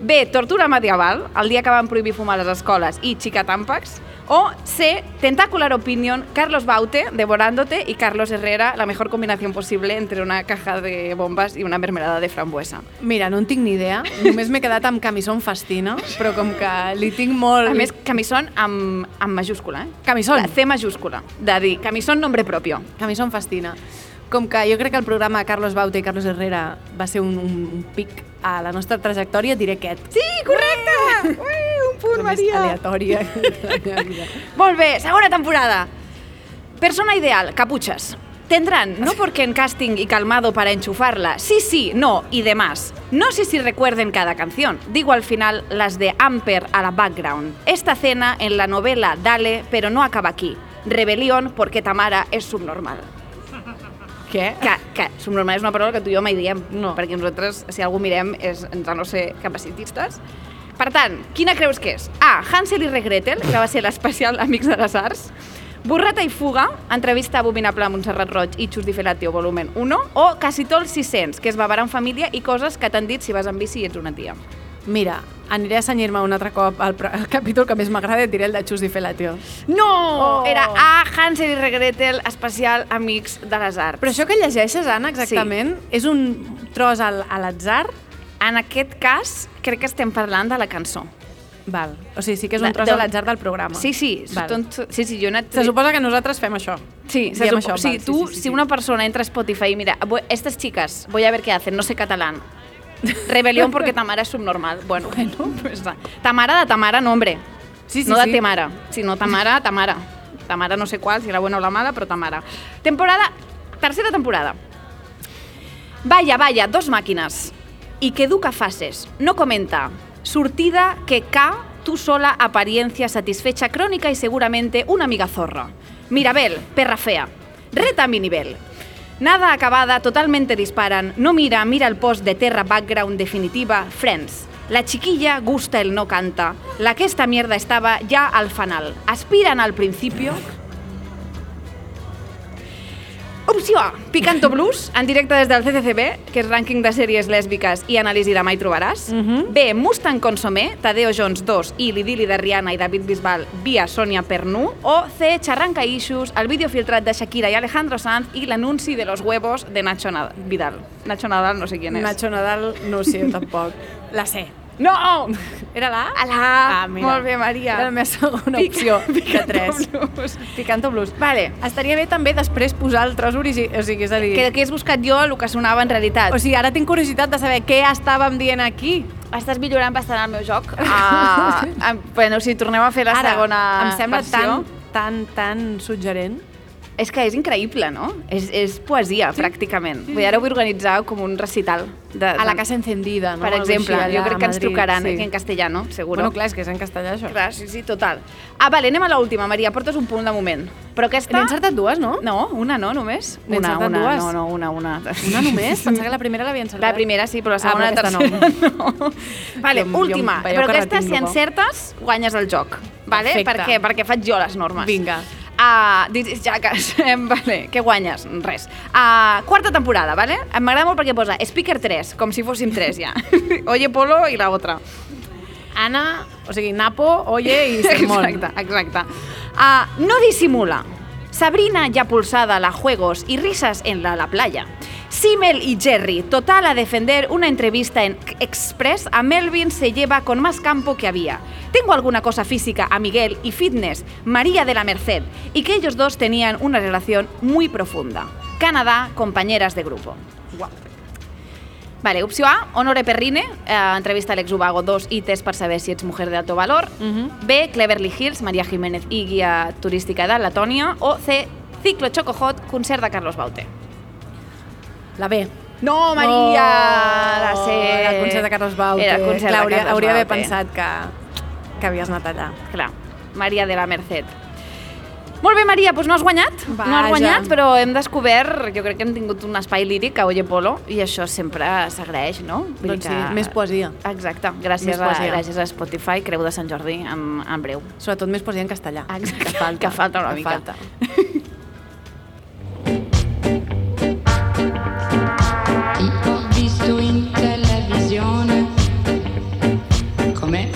B, Tortura Medieval, el dia que van prohibir fumar a les escoles i Chica Tampax. O C, Tentacular Opinion, Carlos Baute, Devorándote, y Carlos Herrera, la mejor combinación posible entre una caja de bombas i una mermelada de frambuesa. Mira, no en tinc ni idea. Només m'he quedat amb camisón fastina, però com que li tinc molt... A més, camisón amb, amb majúscula, eh? Camisón. La C majúscula, de dir camisón nombre propio. Camisón fastina. Com que jo crec que el programa Carlos Baute i Carlos Herrera va ser un, un, pic a la nostra trajectòria, diré aquest. Sí, correcte! Ui, un punt, Maria. aleatòria. [laughs] Molt bé, segona temporada. Persona ideal, capuchas. Tendrán, no porque en casting y calmado para enchufarla, sí, sí, no y demás. No sé si recuerden cada canción, digo al final las de Amper a la background. Esta cena en la novela Dale, pero no acaba aquí. Rebelión porque Tamara es subnormal. Què? Que, que subnormal és una paraula que tu i jo mai diem, No. perquè nosaltres, si algú mirem, és, ens ha no ser capacitistes. Per tant, quina creus que és? A. Hansel i Regretel, que va ser l'especial Amics de les Arts. Borrata i fuga, entrevista abominable a Montserrat Roig i Xus Di Felatio, volumen 1. O Casitol 600, que és babar en família i coses que t'han dit si vas amb bici i ets una tia. Mira, aniré a senyir-me un altre cop al, al capítol que més m'agrada i diré el de Xus Di Felatio. No! Oh. Era A. Hansel i Regretel, especial Amics de les Arts. Però això que llegeixes, Anna, exactament, sí. és un tros al, a l'atzar? En aquest cas, crec que estem parlant de la cançó. Val. O sigui, sí que és un De- tros de- a l'atzar del programa. Sí, sí, Val. tot, sí, sí, jo he anat... Se suposa que nosaltres fem això. Sí, se Diem supo- això, sí, val, sí, tú, sí, sí, si sí. una persona entra a Spotify y mira, estas chicas, voy a ver qué hacen, no sé catalán. Rebelión porque Tamara es subnormal. Bueno, [laughs] pues, ah, Tamara de Tamara, no, hombre. Sí, sí, no de sí. Temara, sino Tamara, Tamara. Tamara no sé cuál, si la buena o la mala, pero Tamara. Temporada, tercera temporada. Vaya, vaya, dos máquinas. Y que educa fases. No comenta. Surtida que K, tú sola, apariencia satisfecha, crónica y seguramente una amiga zorra. Mirabel, perra fea. Reta a mi nivel. Nada acabada, totalmente disparan. No mira, mira el post de Terra Background definitiva, Friends. La chiquilla gusta el no canta. La que esta mierda estaba ya al fanal. Aspiran al principio. Opció A, Picanto Blues, en directe des del CCCB, que és rànquing de sèries lèsbiques i anàlisi de mai trobaràs. B, Mustang Consomé, Tadeo Jones 2 i l'idili de Rihanna i David Bisbal via Sonia Pernú. O C, Charranca Issues, el vídeo filtrat de Shakira i Alejandro Sanz i l'anunci de los huevos de Nacho Nad- Vidal. Nacho Nadal, no sé quién és. Nacho Nadal, no ho sé, tampoc. [laughs] La sé. No! Era la A? La Ah, mira. Molt bé, Maria. Era la meva segona opció de tres. Blues. Picanto Blues. Vale. Estaria bé també després posar el tros original, o sigui, és a dir... Que, que has buscat jo el que sonava en realitat. O sigui, ara tinc curiositat de saber què estàvem dient aquí. Estàs millorant bastant el meu joc. [laughs] Ah, ah, bueno, si tornem a fer la ara, segona em sembla versió. tan, tan, tan suggerent. És que és increïble, no? És, és poesia, sí. pràcticament. Vull dir, ara vull organitzar com un recital. De, A la casa encendida, no? Per exemple, així, jo crec que ens Madrid, trucaran sí. sí. en castellano, seguro. Bueno, clar, és que és en castellà, això. Clar, sí, sí, total. Ah, vale, anem a l'última, Maria, portes un punt de moment. Però aquesta... N'he encertat dues, no? No, una no, només. N'he Una, encertat una, dues? no, no, una, una. Una només? [laughs] Pensava que la primera l'havia encertat. La primera sí, però la Ah, segona però i aquesta tercera [laughs] no. Vale, Jo- jo- última. veieu però que aquesta, si no? encertes, guanyes el joc. Vale? Perfecte. Perquè, perquè faig jo les normes. Vinga. Uh, Jackass, [laughs] vale, què guanyes? Res. Uh, quarta temporada, vale? Em M'agrada molt perquè posa Speaker 3, com si fóssim 3 ja. [laughs] Oye Polo i la otra. Ana, o sigui, Napo, Oye i [laughs] Sermón. Exacte, exacte. Uh, no disimula. Sabrina ya pulsada a la juegos y risas en la, la playa. Simmel y Jerry, total a defender una entrevista en Express, a Melvin se lleva con más campo que había. Tengo alguna cosa física a Miguel y fitness, María de la Merced, y que ellos dos tenían una relación muy profunda. Canadá, compañeras de grupo. Guau. Vale, opció A, Honore Perrine, eh, entrevista a Alex Ubago, dos i test per saber si ets mujer de alto valor. B, Cleverly Hills, María Jiménez i guia turística de Letònia. O C, Ciclo Choco Hot, concert de Carlos Baute. La B. No, Maria! la C. Era el concert de Carlos Baute. Era el concert Clar, de Carlos hauria d'haver pensat que, que havies anat allà. Clar, Maria de la Merced. Molt bé, Maria, doncs no has guanyat. No has Vaja. guanyat, però hem descobert, jo crec que hem tingut un espai líric a Oye Polo, i això sempre s'agraeix, no? Vull Doncs sí, més poesia. Exacte, gràcies, Més a, poesia. gràcies a Spotify, Creu de Sant Jordi, en, en breu. Sobretot més poesia en castellà. Exacte, Que falta. que falta una que mica. Falta. [laughs]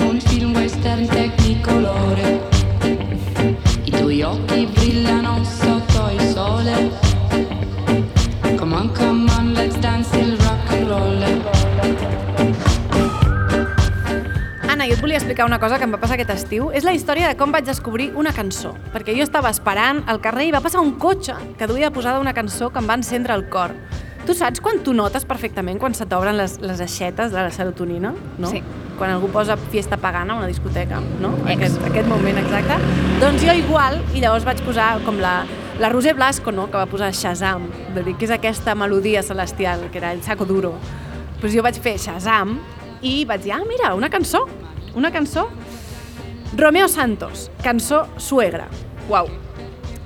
un film western. I brillano sotto il sole. Dance il rock and roll. Anna, volia explicar una cosa que em va passar aquest estiu. És la història de com vaig descobrir una cançó. Perquè jo estava esperant al carrer i va passar un cotxe que duia posada una cançó que em va encendre el cor. Tu saps quan tu notes perfectament quan se t'obren les, les aixetes de la serotonina? No? Sí. Quan algú posa fiesta pagana a una discoteca, no? Aquest, aquest moment exacte. Doncs jo igual, i llavors vaig posar com la, la Roser Blasco, no? que va posar Shazam, que és aquesta melodia celestial, que era el saco duro. Doncs jo vaig fer Shazam i vaig dir, ah, mira, una cançó, una cançó. Romeo Santos, cançó Suegra. Uau.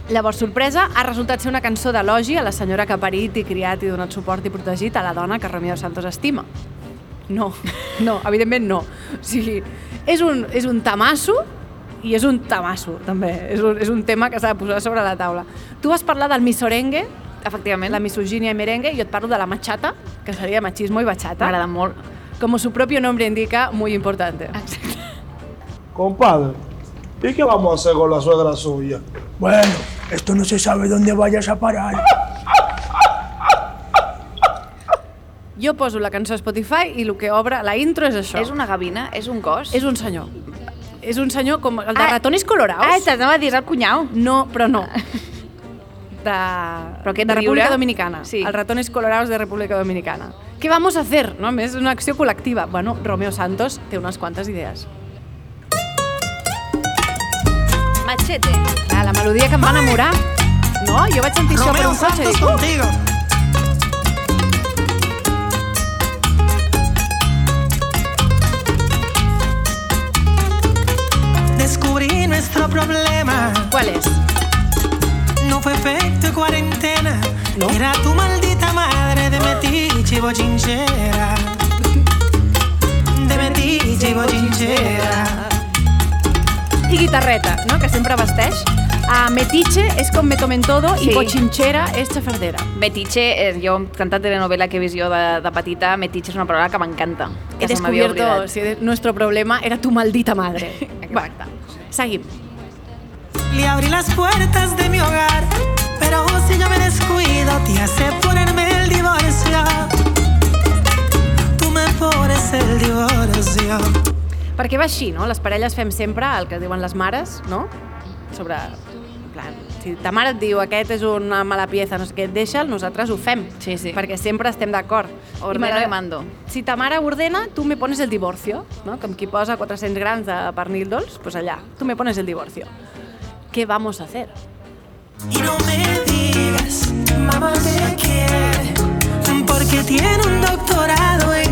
Llavors, sorpresa, ha resultat ser una cançó d'elogi a la senyora que ha parit i criat i donat suport i protegit a la dona que Romeo Santos estima. No, [laughs] no, evidentment no. O sigui, és un, és un tamasso i és un tamasso, també. És un, és un tema que s'ha de posar sobre la taula. Tu vas parlar del misorengue, Efectivament. la misogínia i merengue, i jo et parlo de la machata, que seria machismo i bachata. M'agrada molt. Como su propio nombre indica, muy importante. Compadre, ¿y qué vamos a hacer con la suegra suya? Bueno, esto no se sabe dónde vayas a parar. Jo poso la cançó a Spotify i el que obre la intro és això. És una gavina? És un cos? És un senyor. És un senyor com el de Ah, ratones colorados. Ah, t'anava a dir, és el cunyau. No, però no. [laughs] De, Però aquest de República riure? Dominicana. Sí. Els ratones colorados de República Dominicana. Què vamos a hacer? No? A més, és una acció col·lectiva. Bueno, Romeo Santos té unes quantes idees. Machete. Clar, la melodia que em va enamorar. No, jo vaig sentir això per un cotxe i dic, "Uh, contigo. Descubrí nuestro problema. ¿Cuál es? No fue efecto de cuarentena. ¿No? Era tu maldita madre de metiche y bochinchera. De metiche y bochinchera. I guitarreta, no? que sempre vesteix. A metiche és com me tomen todo Sí. i cochinchera és xafardera. Metiche, eh, jo, tanta telenovela que he vist jo de, de petita, metiche és una paraula que m'encanta. He descubierto si nuestro problema era tu maldita madre. [laughs] Exacte. Seguim. Le abrí las puertas de mi hogar. Pero si yo me descuido, te hace ponerme el divorcio. Tú me por es el divorcio. Perquè va així, no? Les parelles fem sempre el que diuen les mares, no? Sobre, en plan, si ta mare et diu aquest és una mala pieza, no sé què, deixa'l, nosaltres ho fem. Sí, sí. Perquè sempre estem d'acord. Ordeno m'agrada- y mando. Si ta mare ordena, tu me pones el divorcio, no? Com qui posa 400 grams de pernil dolç, pues allà, tu me pones el divorcio. ¿Qué vamos a hacer? Y no me digas, mamá te quiere, porque tiene un doctorado en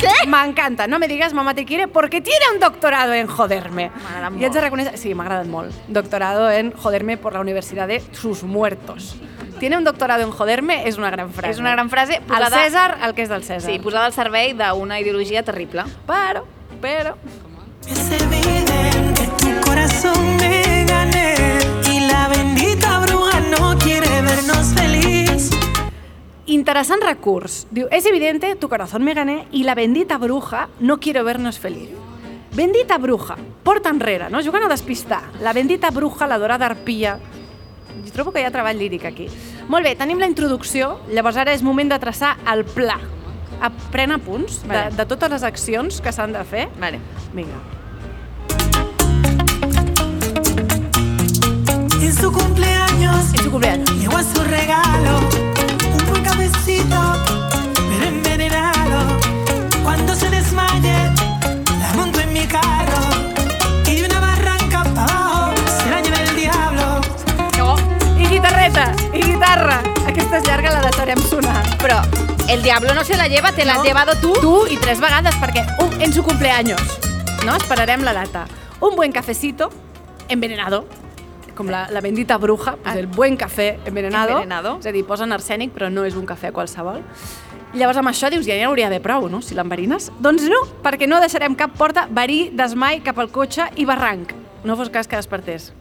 ¿Qué? M'encanta. No me digas mamá te quiere porque tiene un doctorado en joderme. I haig de reconèixer... Sí, m'ha agradat molt. Doctorado en joderme por la Universidad de sus muertos. Tiene un doctorado en joderme és una gran frase. És una gran frase posada- César, el que és del César. Sí, posada al servei d'una ideologia terrible. Però, però... Es evidente, tu corazón me gané y la bendita bruja no quiere vernos feliz. Interessant recurs. Diu, és evidente, tu corazón me gané i la bendita bruja no quiero vernos feliz. Bendita bruja, porta enrere, no? Jugant a despistar. La bendita bruja, la dorada arpia. Jo trobo que hi ha treball líric aquí. Molt bé, tenim la introducció, llavors ara és moment de traçar el pla. A- Pren apunts de, Vale. de totes les accions que s'han de fer. Vale. Vinga. En su cumpleaños, En su cumpleaños. llegó a su regalo Però el diablo no se la lleva, te la has llevado tú. Tu i tres vegades, perquè un, en su cumpleaños, no? Esperarem la data. Un buen cafecito envenenado, com la, la bendita bruja, pues el buen café envenenado. Envenenado. És a dir, posen arsènic, però no és un cafè qualsevol. Llavors amb això dius, ja n'hi hauria d'haver prou, no?, si l'enverines. Doncs no, perquè no deixarem cap porta, verí, desmai, cap al cotxe i barranc. No fos cas que despertés.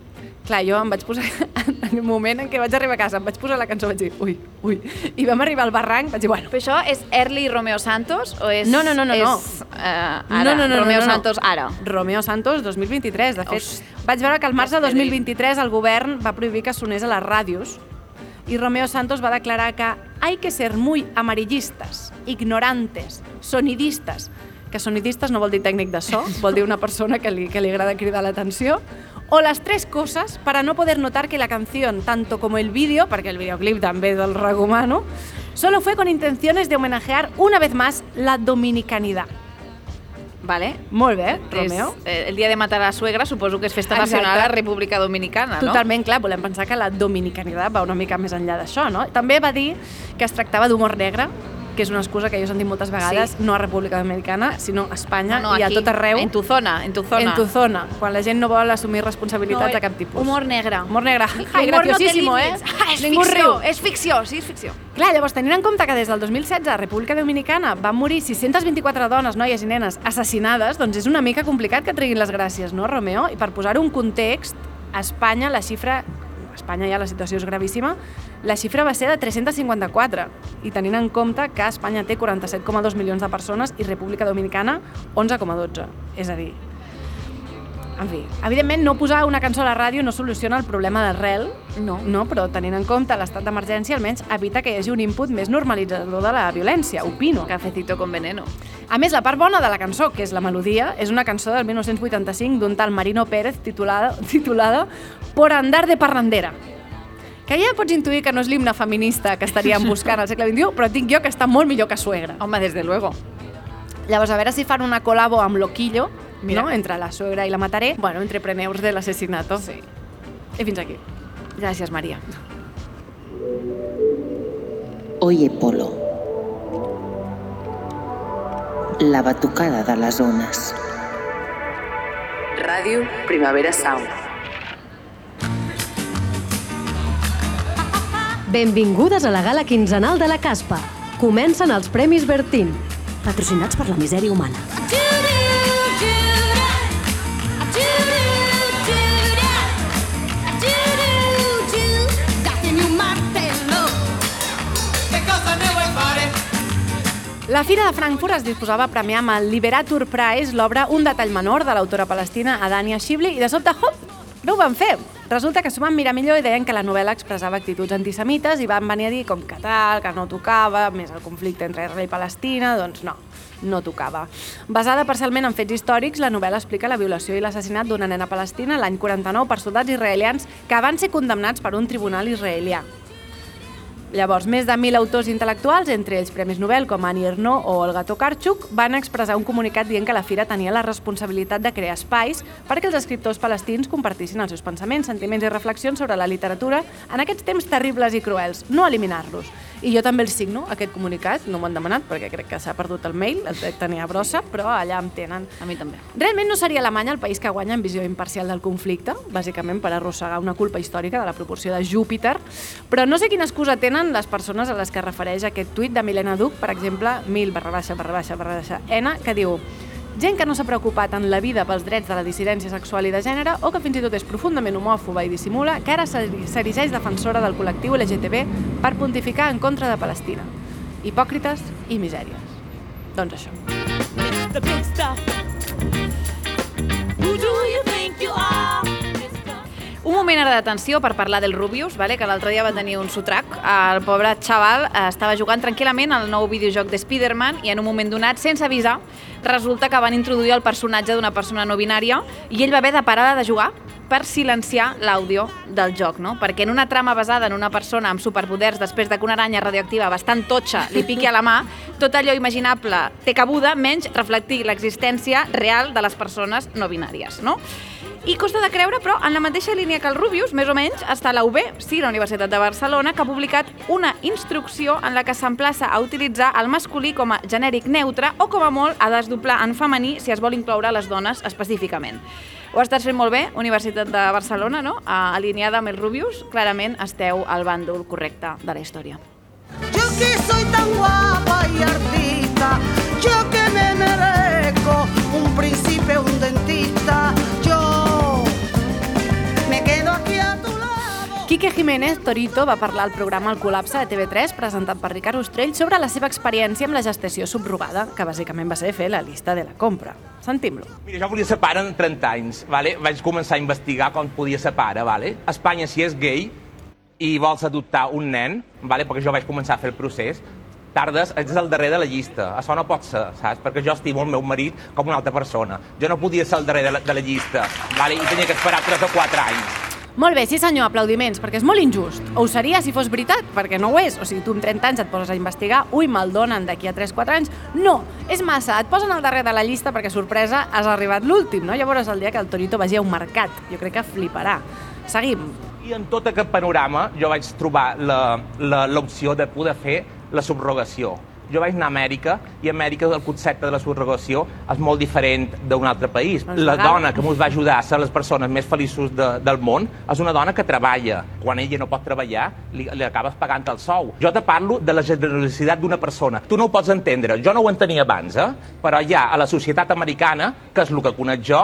Clar, jo em vaig posar, [laughs] en el moment en què vaig arribar a casa, em vaig posar la cançó, vaig dir, ui, ui. I vam arribar al barranc, vaig dir, bueno, Però això és Early Romeo Santos o és... No, no, no, no, és, no. eh, ara, no, no, no, Romeo no, no. Santos ara. Romeo Santos 2023. De fet, Host- vaig veure que al març de Hosti, 2023 el govern va prohibir que sonés a les ràdios i Romeo Santos va declarar que hay que ser muy amarillistas, ignorantes, sonidistas, que sonidistes no vol dir tècnic de so, vol dir una persona que li, que li agrada cridar l'atenció, o las tres cosas para no poder notar que la canción, tanto como el vídeo, porque el videoclip també del recomano, solo fue con intenciones de homenajear una vez más la dominicanidad. Vale. Molt bé, Romeo. És, eh, el dia de matar a la suegra suposo que és festa Exacte. nacional a la República Dominicana, no? Totalment, clar, volem pensar que la dominicanitat va una mica més enllà d'això, no? També va dir que es tractava d'humor negre, que és una excusa que jo he sentit moltes vegades, Sí. no a República Dominicana, sinó a Espanya No, no, i a tot arreu. en tu zona, en tu zona. En tu zona, quan la gent no vol assumir responsabilitats No, de cap tipus. humor negre. Humor negre. Ai, Humor no té graciosísimo, eh? límits. Ah, és Ningú ficció, riu. és ficció, sí, és ficció. Clar, llavors, tenint en compte que des del 2016 a República Dominicana van morir 624 dones, noies i nenes assassinades, doncs és una mica complicat que treguin les gràcies, no, Romeo? I per posar un context, a Espanya la xifra... A Espanya ja la situació és gravíssima, la xifra va ser de 354, i tenint en compte que Espanya té 47,2 milions de persones i República Dominicana 11,12. És a dir, en fi, evidentment no posar una cançó a la ràdio no soluciona el problema d'arrel, no. no, però tenint en compte l'estat d'emergència almenys evita que hi hagi un input més normalitzador de la violència, opino. Cafecito con veneno. A més, la part bona de la cançó, que és la melodia, és una cançó del 1985 d'un tal Marino Pérez titulada, titulada Por andar de parrandera que ja pots intuir que no és l'himne feminista que estaríem [laughs] buscant al segle XXI, però dic jo que està molt millor que Suegra. Home, desde luego. Llavors, a veure si fan una col·labo amb Loquillo, Mira. no? entre la suegra i la Mataré, bueno, entre preneus de l'assassinato. Sí. I fins aquí. Gràcies, Maria. Oye, Polo. La batucada de les ones. Ràdio Primavera Sound. Benvingudes a la gala quinzenal de la Caspa. Comencen els Premis Bertín, patrocinats per la misèria humana. La Fira de Frankfurt es disposava a premiar amb el Liberatur Prize l'obra Un detall menor de l'autora palestina Adania Shibli i de sobte, hop, No ho van fer. Resulta que s'ho van mirar millor i deien que la novel·la expressava actituds antisemites i van venir a dir com que tal, que no tocava, més el conflicte entre Israel i Palestina, doncs no, no tocava. Basada parcialment en fets històrics, la novel·la explica la violació i l'assassinat d'una nena palestina l'any 49 per soldats israelians que van ser condemnats per un tribunal israelià. Llavors, més de 1.000 autors intel·lectuals, entre ells Premis Nobel com Annie Ernaux o Olga Tokarczuk, van expressar un comunicat dient que la Fira tenia la responsabilitat de crear espais perquè els escriptors palestins compartissin els seus pensaments, sentiments i reflexions sobre la literatura en aquests temps terribles i cruels, no eliminar-los. I jo també el signo, aquest comunicat, no m'ho han demanat perquè crec que s'ha perdut el mail, el tenia brossa, però allà em tenen. A mi també. Realment no seria Alemanya el país que guanya en visió imparcial del conflicte, bàsicament per arrossegar una culpa històrica de la proporció de Júpiter, però no sé quina excusa tenen les persones a les que refereix aquest tuit de Milena Duc, per exemple, 1000 barra baixa barra baixa barra baixa N, que diu gent que no s'ha preocupat en la vida pels drets de la dissidència sexual i de gènere o que fins i tot és profundament homòfoba i dissimula, que ara s'eri- s'erigeix defensora del col·lectiu LGTB per pontificar en contra de Palestina. Hipòcrites i misèries. Doncs això. The big stuff. Who do you think? Un moment ara d'atenció per parlar del Rubius, vale? que l'altre dia va tenir un sotrac. El pobre xaval eh, estava jugant tranquil·lament al nou videojoc de Spider-Man i en un moment donat, sense avisar, resulta que van introduir el personatge d'una persona no binària i ell va haver de parar de jugar per silenciar l'àudio del joc, no? Perquè en una trama basada en una persona amb superpoders després de que una aranya radioactiva bastant totxa li [laughs] piqui a la mà, tot allò imaginable té cabuda menys reflectir l'existència real de les persones no binàries, no? I costa de creure, però en la mateixa línia que el Rubius, més o menys, està la UB, sí, la Universitat de Barcelona, que ha publicat una instrucció en la que s'emplaça a utilitzar el masculí com a genèric neutre o, com a molt, a desdoblar en femení si es vol incloure les dones específicament. Ho estàs fent molt bé, Universitat de Barcelona, no? Alineada amb el Rubius, clarament esteu al bàndol correcte de la història. Yo que soy tan guapa y artista, yo que me merezco un príncipe, un dentista, Quique Jiménez Torito va parlar al programa El Col·lapse de TV3 presentat per Ricard Ostrell sobre la seva experiència amb la gestació subrogada, que bàsicament va ser fer la llista de la compra. Sentim-lo. Mira, jo volia ser pare en 30 anys, vale? vaig començar a investigar com podia ser pare. Vale? A Espanya, si és gay i vols adoptar un nen, vale? perquè jo vaig començar a fer el procés, tardes, ets al darrer de la llista. Això no pot ser, saps? Perquè jo estimo el meu marit com una altra persona. Jo no podia ser al darrer de la, de la llista, vale? i tenia que esperar 3 o 4 anys. Molt bé, sí senyor, aplaudiments, perquè és molt injust. Ho seria si fos veritat, perquè no ho és. O sigui, tu amb 30 anys et poses a investigar, ui, me'l donen d'aquí a 3-4 anys. No, és massa, et posen al darrer de la llista perquè, sorpresa, has arribat l'últim, no? Llavors el dia que el Torito vagi a un mercat, jo crec que fliparà. Seguim. I en tot aquest panorama jo vaig trobar l'opció de poder fer la subrogació. Jo vaig anar a Amèrica i a Amèrica el concepte de la subrogació és molt diferent d'un altre país. És La legal. dona que ens va ajudar a ser les persones més feliços de, del món és una dona que treballa. Quan ella no pot treballar, li, li acabes pagant el sou. Jo te parlo de la generositat d'una persona. Tu no ho pots entendre. Jo no ho entenia abans, eh? però ja a la societat americana, que és el que conec jo,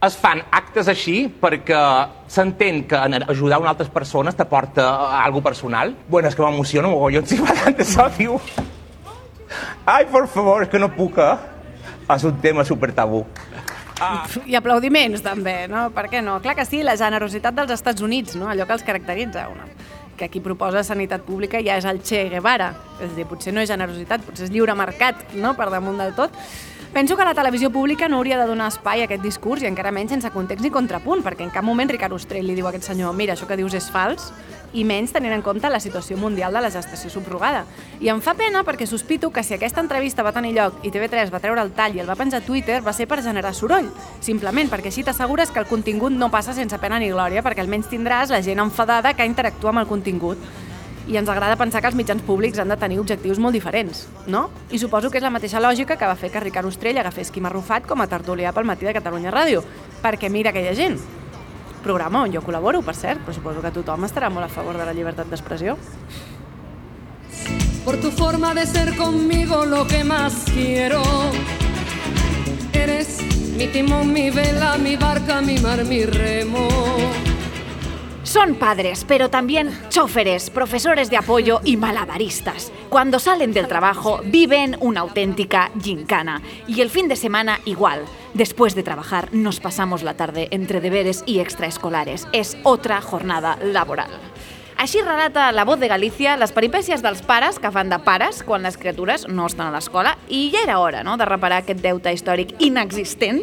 es fan actes així perquè s'entén que ajudar una altres persones t'aporta a algo personal. Bueno, és que m'emociono mogollon si parlant d'això, tio. Ai, por favor, és que no puc, eh? És un tema super tabú. I aplaudiments, també, no? Per què no? Clar que sí, la generositat dels Estats Units, no? Allò que els caracteritza. Una, que qui proposa sanitat pública ja és el Che Guevara. És a dir, potser no és generositat, potser és lliure mercat, no?, per damunt del tot. Penso que la televisió pública no hauria de donar espai a aquest discurs i encara menys sense context ni contrapunt, perquè en cap moment Ricard Ostrell li diu a aquest senyor mira, això que dius és fals, i menys tenint en compte la situació mundial de la gestació subrogada. I em fa pena perquè sospito que si aquesta entrevista va tenir lloc i TV3 va treure el tall i el va penjar a Twitter va ser per generar soroll, simplement perquè així t'assegures que el contingut no passa sense pena ni glòria, perquè almenys tindràs la gent enfadada que interactua amb el contingut. I ens agrada pensar que els mitjans públics han de tenir objectius molt diferents, no? I suposo que és la mateixa lògica que va fer que Ricard Ostrell agafés Quim Arrufat com a tertulià pel matí de Catalunya Ràdio, perquè mira aquella gent. Programa on jo col·laboro, per cert, però suposo que tothom estarà molt a favor de la llibertat d'expressió. Por tu forma de ser conmigo lo que más quiero. Eres mi timón, mi vela, mi barca, mi mar, mi remo. Son padres, pero también choferes, profesores de apoyo y malabaristas. Cuando salen del trabajo viven una auténtica gincana y el fin de semana igual. Después de trabajar, nos pasamos la tarde entre deberes y extraescolares. Es otra jornada laboral. Així relata la voz de Galícia les peripècies dels pares que fan de pares quan les criatures no estan a l'escola. I ja era hora no, de reparar aquest deute històric inexistent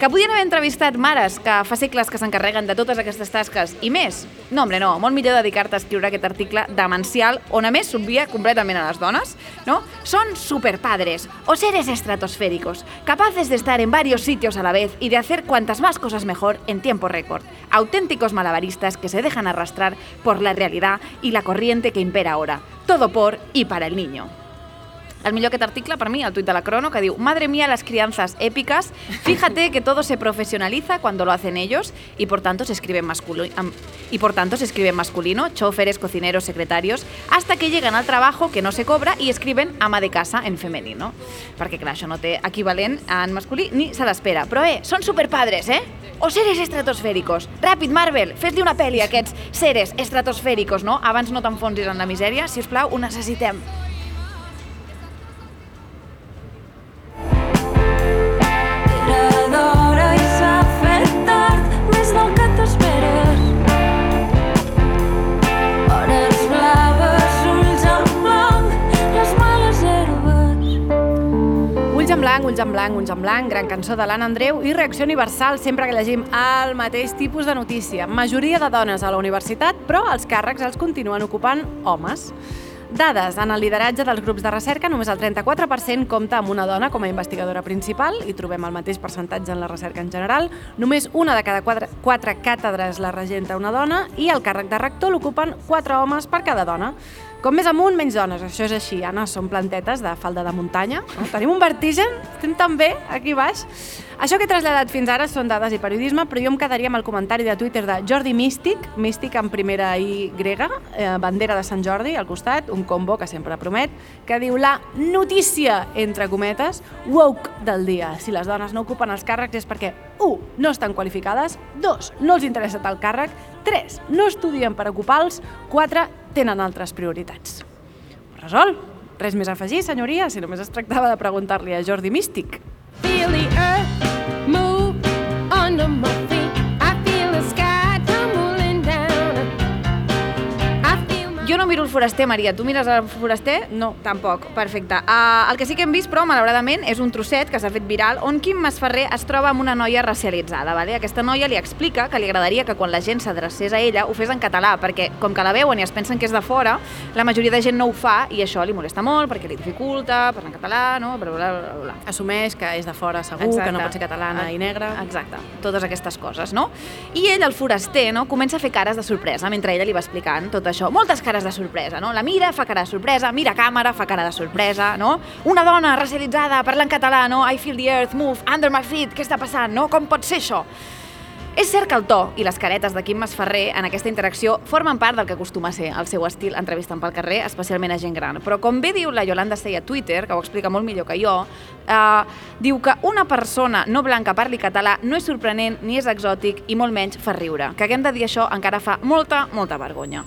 que podien haver entrevistat mares que fa segles que s'encarreguen de totes aquestes tasques i més. No, hombre, no, molt millor dedicar-te a escriure aquest article demencial on a més s'obvia completament a les dones, no? Son superpadres o seres estratosféricos, capaces de estar en varios sitios a la vez y de hacer cuantas más cosas mejor en tiempo récord. Auténticos malabaristas que se dejan arrastrar por la realidad y la corriente que impera ahora. Todo por y para el niño. El millor aquest article, per mi, el tuit la Crono, que diu Madre mía, las crianzas épicas. Fíjate que todo se profesionaliza cuando lo hacen ellos y por tanto se escribe en masculino, y por tanto se escribe masculino, choferes, cocineros, secretarios, hasta que llegan al trabajo que no se cobra y escriben ama de casa en femenino. Perquè, clar, això no té equivalent en masculí ni se l'espera. Però, eh, són superpadres, eh? O seres estratosfèricos. Ràpid, Marvel, fes-li una pel·li a aquests seres estratosfèricos, no? Abans no t'enfonsis en la misèria, si us plau, ho necessitem. D'hora i s'ha fet tard, més del que t'esperes. Hores blaves, ulls en blanc, les males herbes. Ulls en blanc, ulls en blanc, ulls en blanc, gran cançó de l'Anna Andreu i reacció universal sempre que llegim el mateix tipus de notícia. Majoria de dones a la universitat, però els càrrecs els continuen ocupant homes. Dades. En el lideratge dels grups de recerca, només el 34% compta amb una dona com a investigadora principal, i trobem el mateix percentatge en la recerca en general. Només una de cada quatre, quatre càtedres la regenta una dona i el càrrec de rector l'ocupen quatre homes per cada dona. Com més amunt, menys dones. Això és així, Anna, són plantetes de falda de muntanya. Tenim un vertigen, estem tan bé aquí baix. Això que he traslladat fins ara són dades i periodisme, però jo em quedaria amb el comentari de Twitter de Jordi Místic, Místic en primera I grega, eh, bandera de Sant Jordi al costat, un combo que sempre promet, que diu la notícia, entre cometes, woke del dia. Si les dones no ocupen els càrrecs és perquè 1. no estan qualificades, 2. no els interessa tal càrrec, 3. no estudien per ocupar-los, 4. Tenen altres prioritats. Resol? Res més a afegir, senyoria, si només es tractava de preguntar-li a Jordi Místic. Feel the earth move under my miro el foraster, Maria. Tu mires el foraster? No. Tampoc. Perfecte. Uh, el que sí que hem vist, però, malauradament, és un trosset que s'ha fet viral on Quim Masferrer es troba amb una noia racialitzada. Vale? Aquesta noia li explica que li agradaria que quan la gent s'adrecés a ella ho fes en català, perquè com que la veuen i es pensen que és de fora, la majoria de gent no ho fa i això li molesta molt perquè li dificulta parlar en català, no? Bla, bla, bla, bla. Assumeix que és de fora segur, que no pot ser catalana i negra. Exacte, totes aquestes coses, no? I ell, el foraster, no, comença a fer cares de sorpresa mentre ella li va explicant tot això. Moltes cares de sorpresa, no? La mira, fa cara de sorpresa, mira càmera, fa cara de sorpresa, no? Una dona racialitzada, parlant català, no? I feel the earth move under my feet, què està passant, no? Com pot ser això? És cert que el to i les caretes de Quim Masferrer en aquesta interacció formen part del que acostuma a ser el seu estil entrevistant pel carrer, especialment a gent gran. Però com bé diu la Yolanda Sey a Twitter, que ho explica molt millor que jo, eh, diu que una persona no blanca parli català no és sorprenent ni és exòtic i molt menys fa riure. Que haguem de dir això encara fa molta, molta vergonya.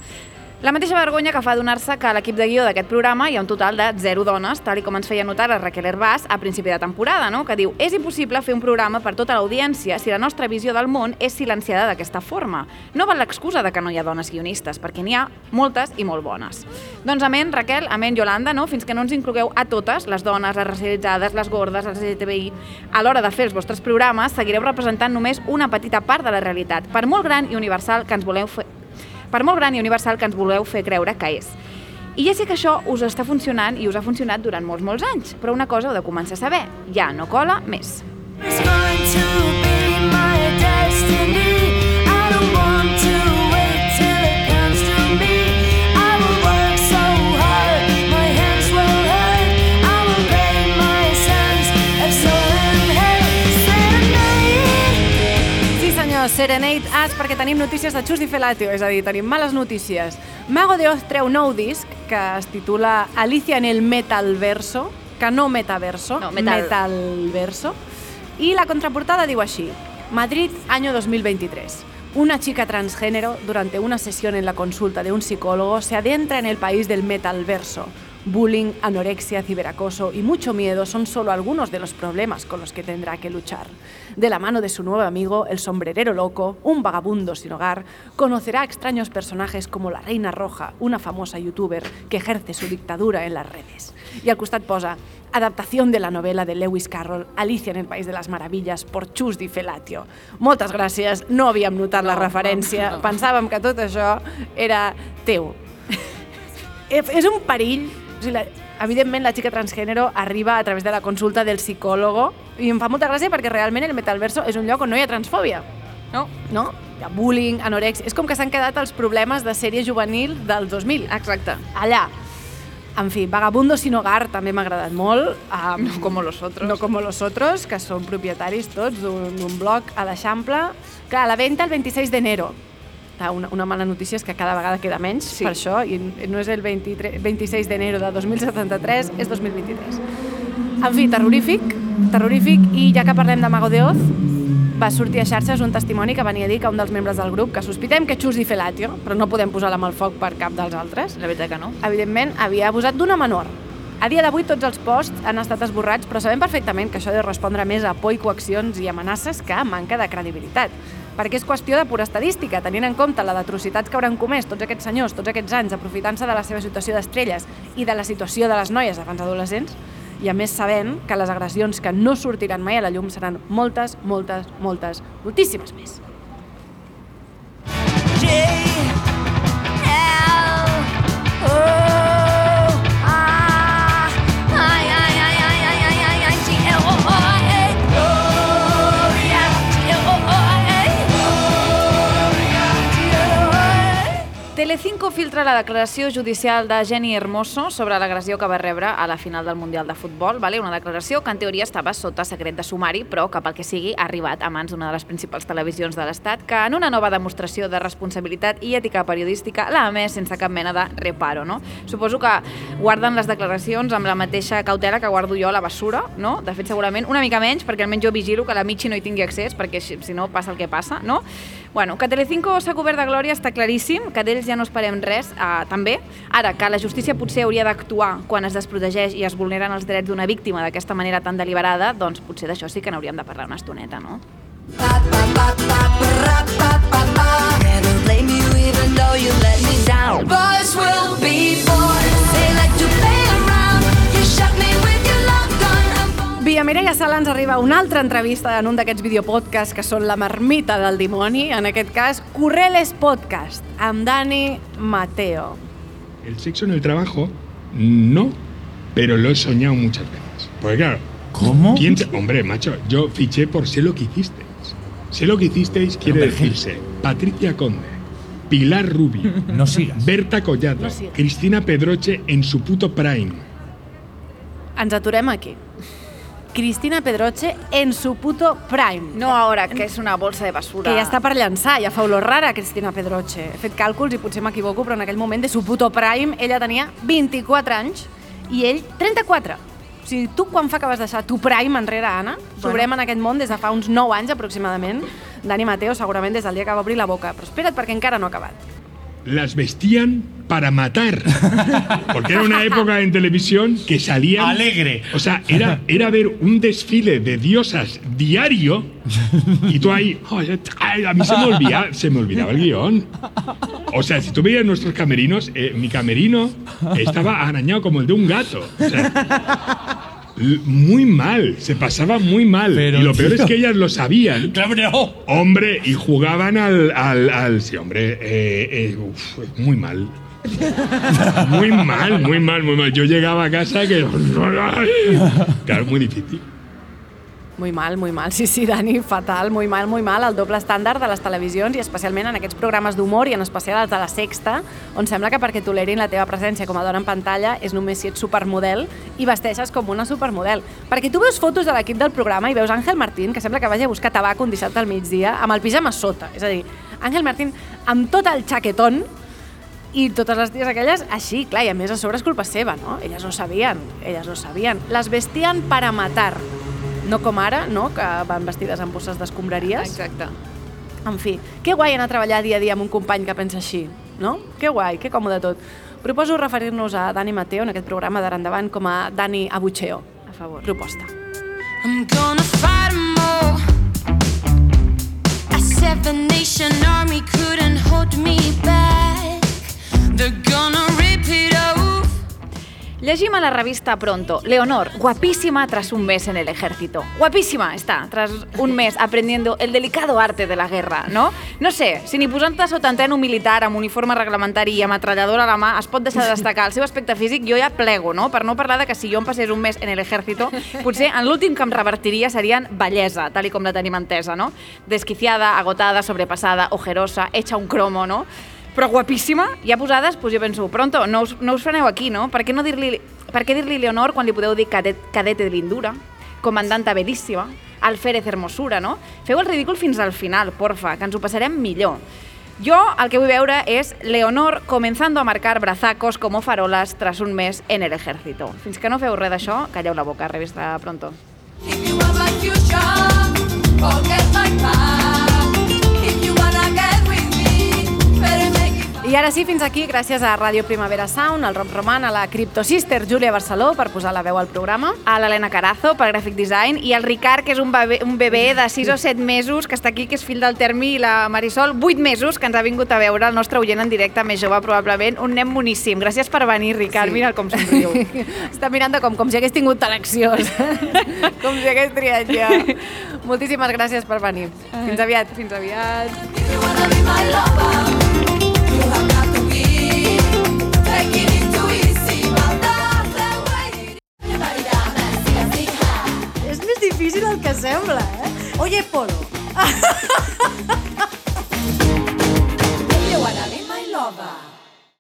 La mateixa vergonya que fa adonar-se que a l'equip de guió d'aquest programa hi ha un total de zero dones, tal i com ens feia notar la Raquel Herbàs a principi de temporada, no? que diu és impossible fer un programa per tota l'audiència si la nostra visió del món és silenciada d'aquesta forma. No val l'excusa de que no hi ha dones guionistes, perquè n'hi ha moltes i molt bones. Doncs amén, Raquel, amén, Yolanda, no? fins que no ens inclogueu a totes, les dones, les racialitzades, les gordes, les LGTBI, a l'hora de fer els vostres programes seguireu representant només una petita part de la realitat, per molt gran i universal que ens voleu fer per molt gran i universal que ens voleu fer creure que és. I ja sé que això us està funcionant i us ha funcionat durant molts, molts anys, però una cosa heu de començar a saber, ja no cola més. It's going to be my destiny. I don't want Serenade As, perquè tenim notícies de Xus i Felatio, és a dir, tenim males notícies. Mago de Oz treu nou disc que es titula Alicia en el Metalverso, que no metaverso, No, metal. metalverso, i la contraportada diu així, Madrid, año 2023. Una chica transgénero, durante una sesión en la consulta de un psicólogo, se adentra en el país del metalverso. Bullying, anorexia, ciberacoso y mucho miedo son solo algunos de los problemas con los que tendrá que luchar. De la mano de su nuevo amigo, el sombrerero loco, un vagabundo sin hogar, conocerá a extraños personajes como la Reina Roja, una famosa youtuber que ejerce su dictadura en las redes. Y al costat posa adaptación de la novela de Lewis Carroll, Alicia en el País de las Maravillas, por Chus Di Felatio. Moltes gràcies, no havíem notat la referència, pensàvem que tot això era teu. [laughs] És un perill, o sigui, la, evidentment la xica transgènero arriba a través de la consulta del psicòlogo i em fa molta gràcia perquè realment el metaverso és un lloc on no hi ha transfòbia. No? No? Hi ha bullying, anorexia... És com que s'han quedat els problemes de sèrie juvenil del 2000. Exacte. Allà. En fi, Vagabundo sin hogar també m'ha agradat molt. Um, No como los otros. No como los otros, que són propietaris tots d'un blog a l'Eixample. Clar, a la venda el 26 d'enero. Clar, Una, una mala notícia és que cada vegada queda menys sí. per això, i no és el 23, 26 d'enero de 2073, és 2023. En fi, terrorífic, terrorífic, i ja que parlem de Mago de Oz, va sortir a xarxes un testimoni que venia a dir que un dels membres del grup, que sospitem que Chus Di Felatio, però no podem posar la mà al foc per cap dels altres, La veritat que no. evidentment, havia abusat d'una menor. A dia d'avui tots els posts han estat esborrats, però sabem perfectament que això ha de respondre més a por i coaccions i amenaces que a manca de credibilitat. Perquè és qüestió de pura estadística, tenint en compte la d'atrocitats que hauran comès tots aquests senyors, tots aquests anys, aprofitant-se de la seva situació d'estrelles i de la situació de les noies abans adolescents, i a més sabent que les agressions que no sortiran mai a la llum seran moltes, moltes, moltes, moltíssimes més. Telecinco filtra la declaració judicial de Jenny Hermoso sobre l'agressió que va rebre a la final del Mundial de Futbol. Vale? Una declaració que en teoria estava sota secret de sumari, però que pel que sigui ha arribat a mans d'una de les principals televisions de l'Estat, que en una nova demostració de responsabilitat i ètica periodística l'ha emès sense cap mena de reparo. No? Suposo que guarden les declaracions amb la mateixa cautela que guardo jo a la bessura, no? de fet segurament una mica menys, perquè almenys jo vigilo que la Michi no hi tingui accés, perquè si no passa el que passa. No? Bueno, que Telecinco s'ha cobert de glòria està claríssim, que d'ells ja no esperem res, eh, també. Ara, que la justícia potser hauria d'actuar quan es desprotegeix i es vulneren els drets d'una víctima d'aquesta manera tan deliberada, doncs potser d'això sí que n'hauríem de parlar una estoneta, no? Boys will be boys. They like to play Via Mireia Sala ens arriba una altra entrevista en un d'aquests videopodcasts que són la marmita del dimoni, en aquest cas Correles Podcast, amb Dani Mateo. El sexo en el trabajo, no, pero lo he soñado muchas veces. Porque claro, ¿Cómo? ¿quién te- Hombre, macho, yo fiché por sé lo que hicisteis. Sé lo que hicisteis quiere decirse Patricia Conde, Pilar Rubio, No sigas. Berta Collado, No sigas. Cristina Pedroche en su puto prime. Ens aturem aquí. Cristina Pedroche en su puto prime. No ara, que és una bolsa de basura. Que ja està per llançar, ja fa olor rara Cristina Pedroche. He fet càlculs i potser m'equivoco, però en aquell moment de su puto prime ella tenia 24 anys i ell 34. O sigui, tu quan fa que vas deixar tu prime enrere, Anna? Sobrem en aquest món des de fa uns 9 anys aproximadament. Dani Mateo segurament des del dia que va obrir la boca. Però espera't perquè encara no ha acabat. Las vestían para matar. Porque era una época en televisión que salían. Alegre. O sea, era, era ver un desfile de diosas diario y tú ahí. "Ay, ay, a mí se me, olvidaba, se me olvidaba el guion. O sea, si tú veías nuestros camerinos, eh, mi camerino estaba arañado como el de un gato. O sea, muy mal, se pasaba muy mal. Pero, y lo peor es que ellas lo sabían. [laughs] Claro, no. Hombre, y jugaban al. al, al- sí, hombre, eh, eh, uf, muy mal. Muy mal, muy mal, muy mal. Yo llegaba a casa que. Claro, muy difícil. Muy mal, muy mal. [laughs] Sí, sí, Dani, fatal, muy mal, muy mal. El doble estàndard de les televisions i especialment en aquests programes d'humor i en especial els de la Sexta, on sembla que perquè tolerin la teva presència com a dona en pantalla és només si ets supermodel i vesteixes com una supermodel. Perquè tu veus fotos de l'equip del programa i veus Àngel Martín, que sembla que vagi a buscar tabac un dissabte al migdia, amb el pijama a sota. És a dir, Àngel Martín amb tot el xaquetón i totes les ties aquelles així, clar, i a més a sobre és culpa seva, no? Elles ho sabien, elles ho sabien. Les vestien para matar, no com ara, no?, que van vestides amb bosses d'escombraries. Exacte. En fi, que guai anar a treballar dia a dia amb un company que pensa així, no? Que guai, que còmode tot. Proposo referir-nos a Dani Mateo en aquest programa d'ara endavant com a Dani Abucheo. A favor. Proposta. I'm gonna fight 'em all. A seven nation army couldn't hold me back. They're gonna. Llegim a la revista Pronto. Leonor, guapísima tras un mes en el ejército. Guapísima está, tras un mes aprendiendo el delicado arte de la guerra, no? No sé, si ni posant-te sota antena un militar amb uniforme reglamentari i ametralladora a la mà es pot deixar de destacar el seu aspecte físic, jo ja plego, no? Per no parlar de que si jo em un mes en el ejército, potser en l'últim que em revertiria serien bellesa, tal i com la tenim entesa, no? Desquiciada, agotada, sobrepassada, ojerosa, hecha un cromo, no? Però guapíssima, ja posades, doncs jo penso, pronto, no us, no us freneu aquí, no? Per què, no dir-li per què dir-li Leonor quan li podeu dir cadet, cadete de lindura, comandanta bellíssima, alférez hermosura, no? Feu el ridícul fins al final, porfa, que ens ho passarem millor. Jo el que vull veure és Leonor comenzando a marcar brazacos como farolas tras un mes en el ejército. Fins que no feu res d'això, calleu la boca, revista pronto. If you want my future, forget. I ara sí, fins aquí, gràcies a Ràdio Primavera Sound, al Rob Roman, a la Crypto Sister Júlia Barceló per posar la veu al programa. a l'Helena Carazo per Graphic Design i el Ricard, que és un bebè, un bebè de 6 o 7 mesos, que està aquí, que és fill del Termi, i la Marisol, 8 mesos, que ens ha vingut a veure el nostre oient en directe, més jove probablement, un nen moníssim. Gràcies per venir, Ricard, Sí. mira com somriu. [laughs] Està mirant com, com si hagués tingut eleccions. [laughs] com si hagués triat ja. Moltíssimes gràcies per venir. Fins aviat. Fins aviat. my lover. És més difícil el que sembla, eh? Oye, Polo. [laughs] Do you wanna be my lover?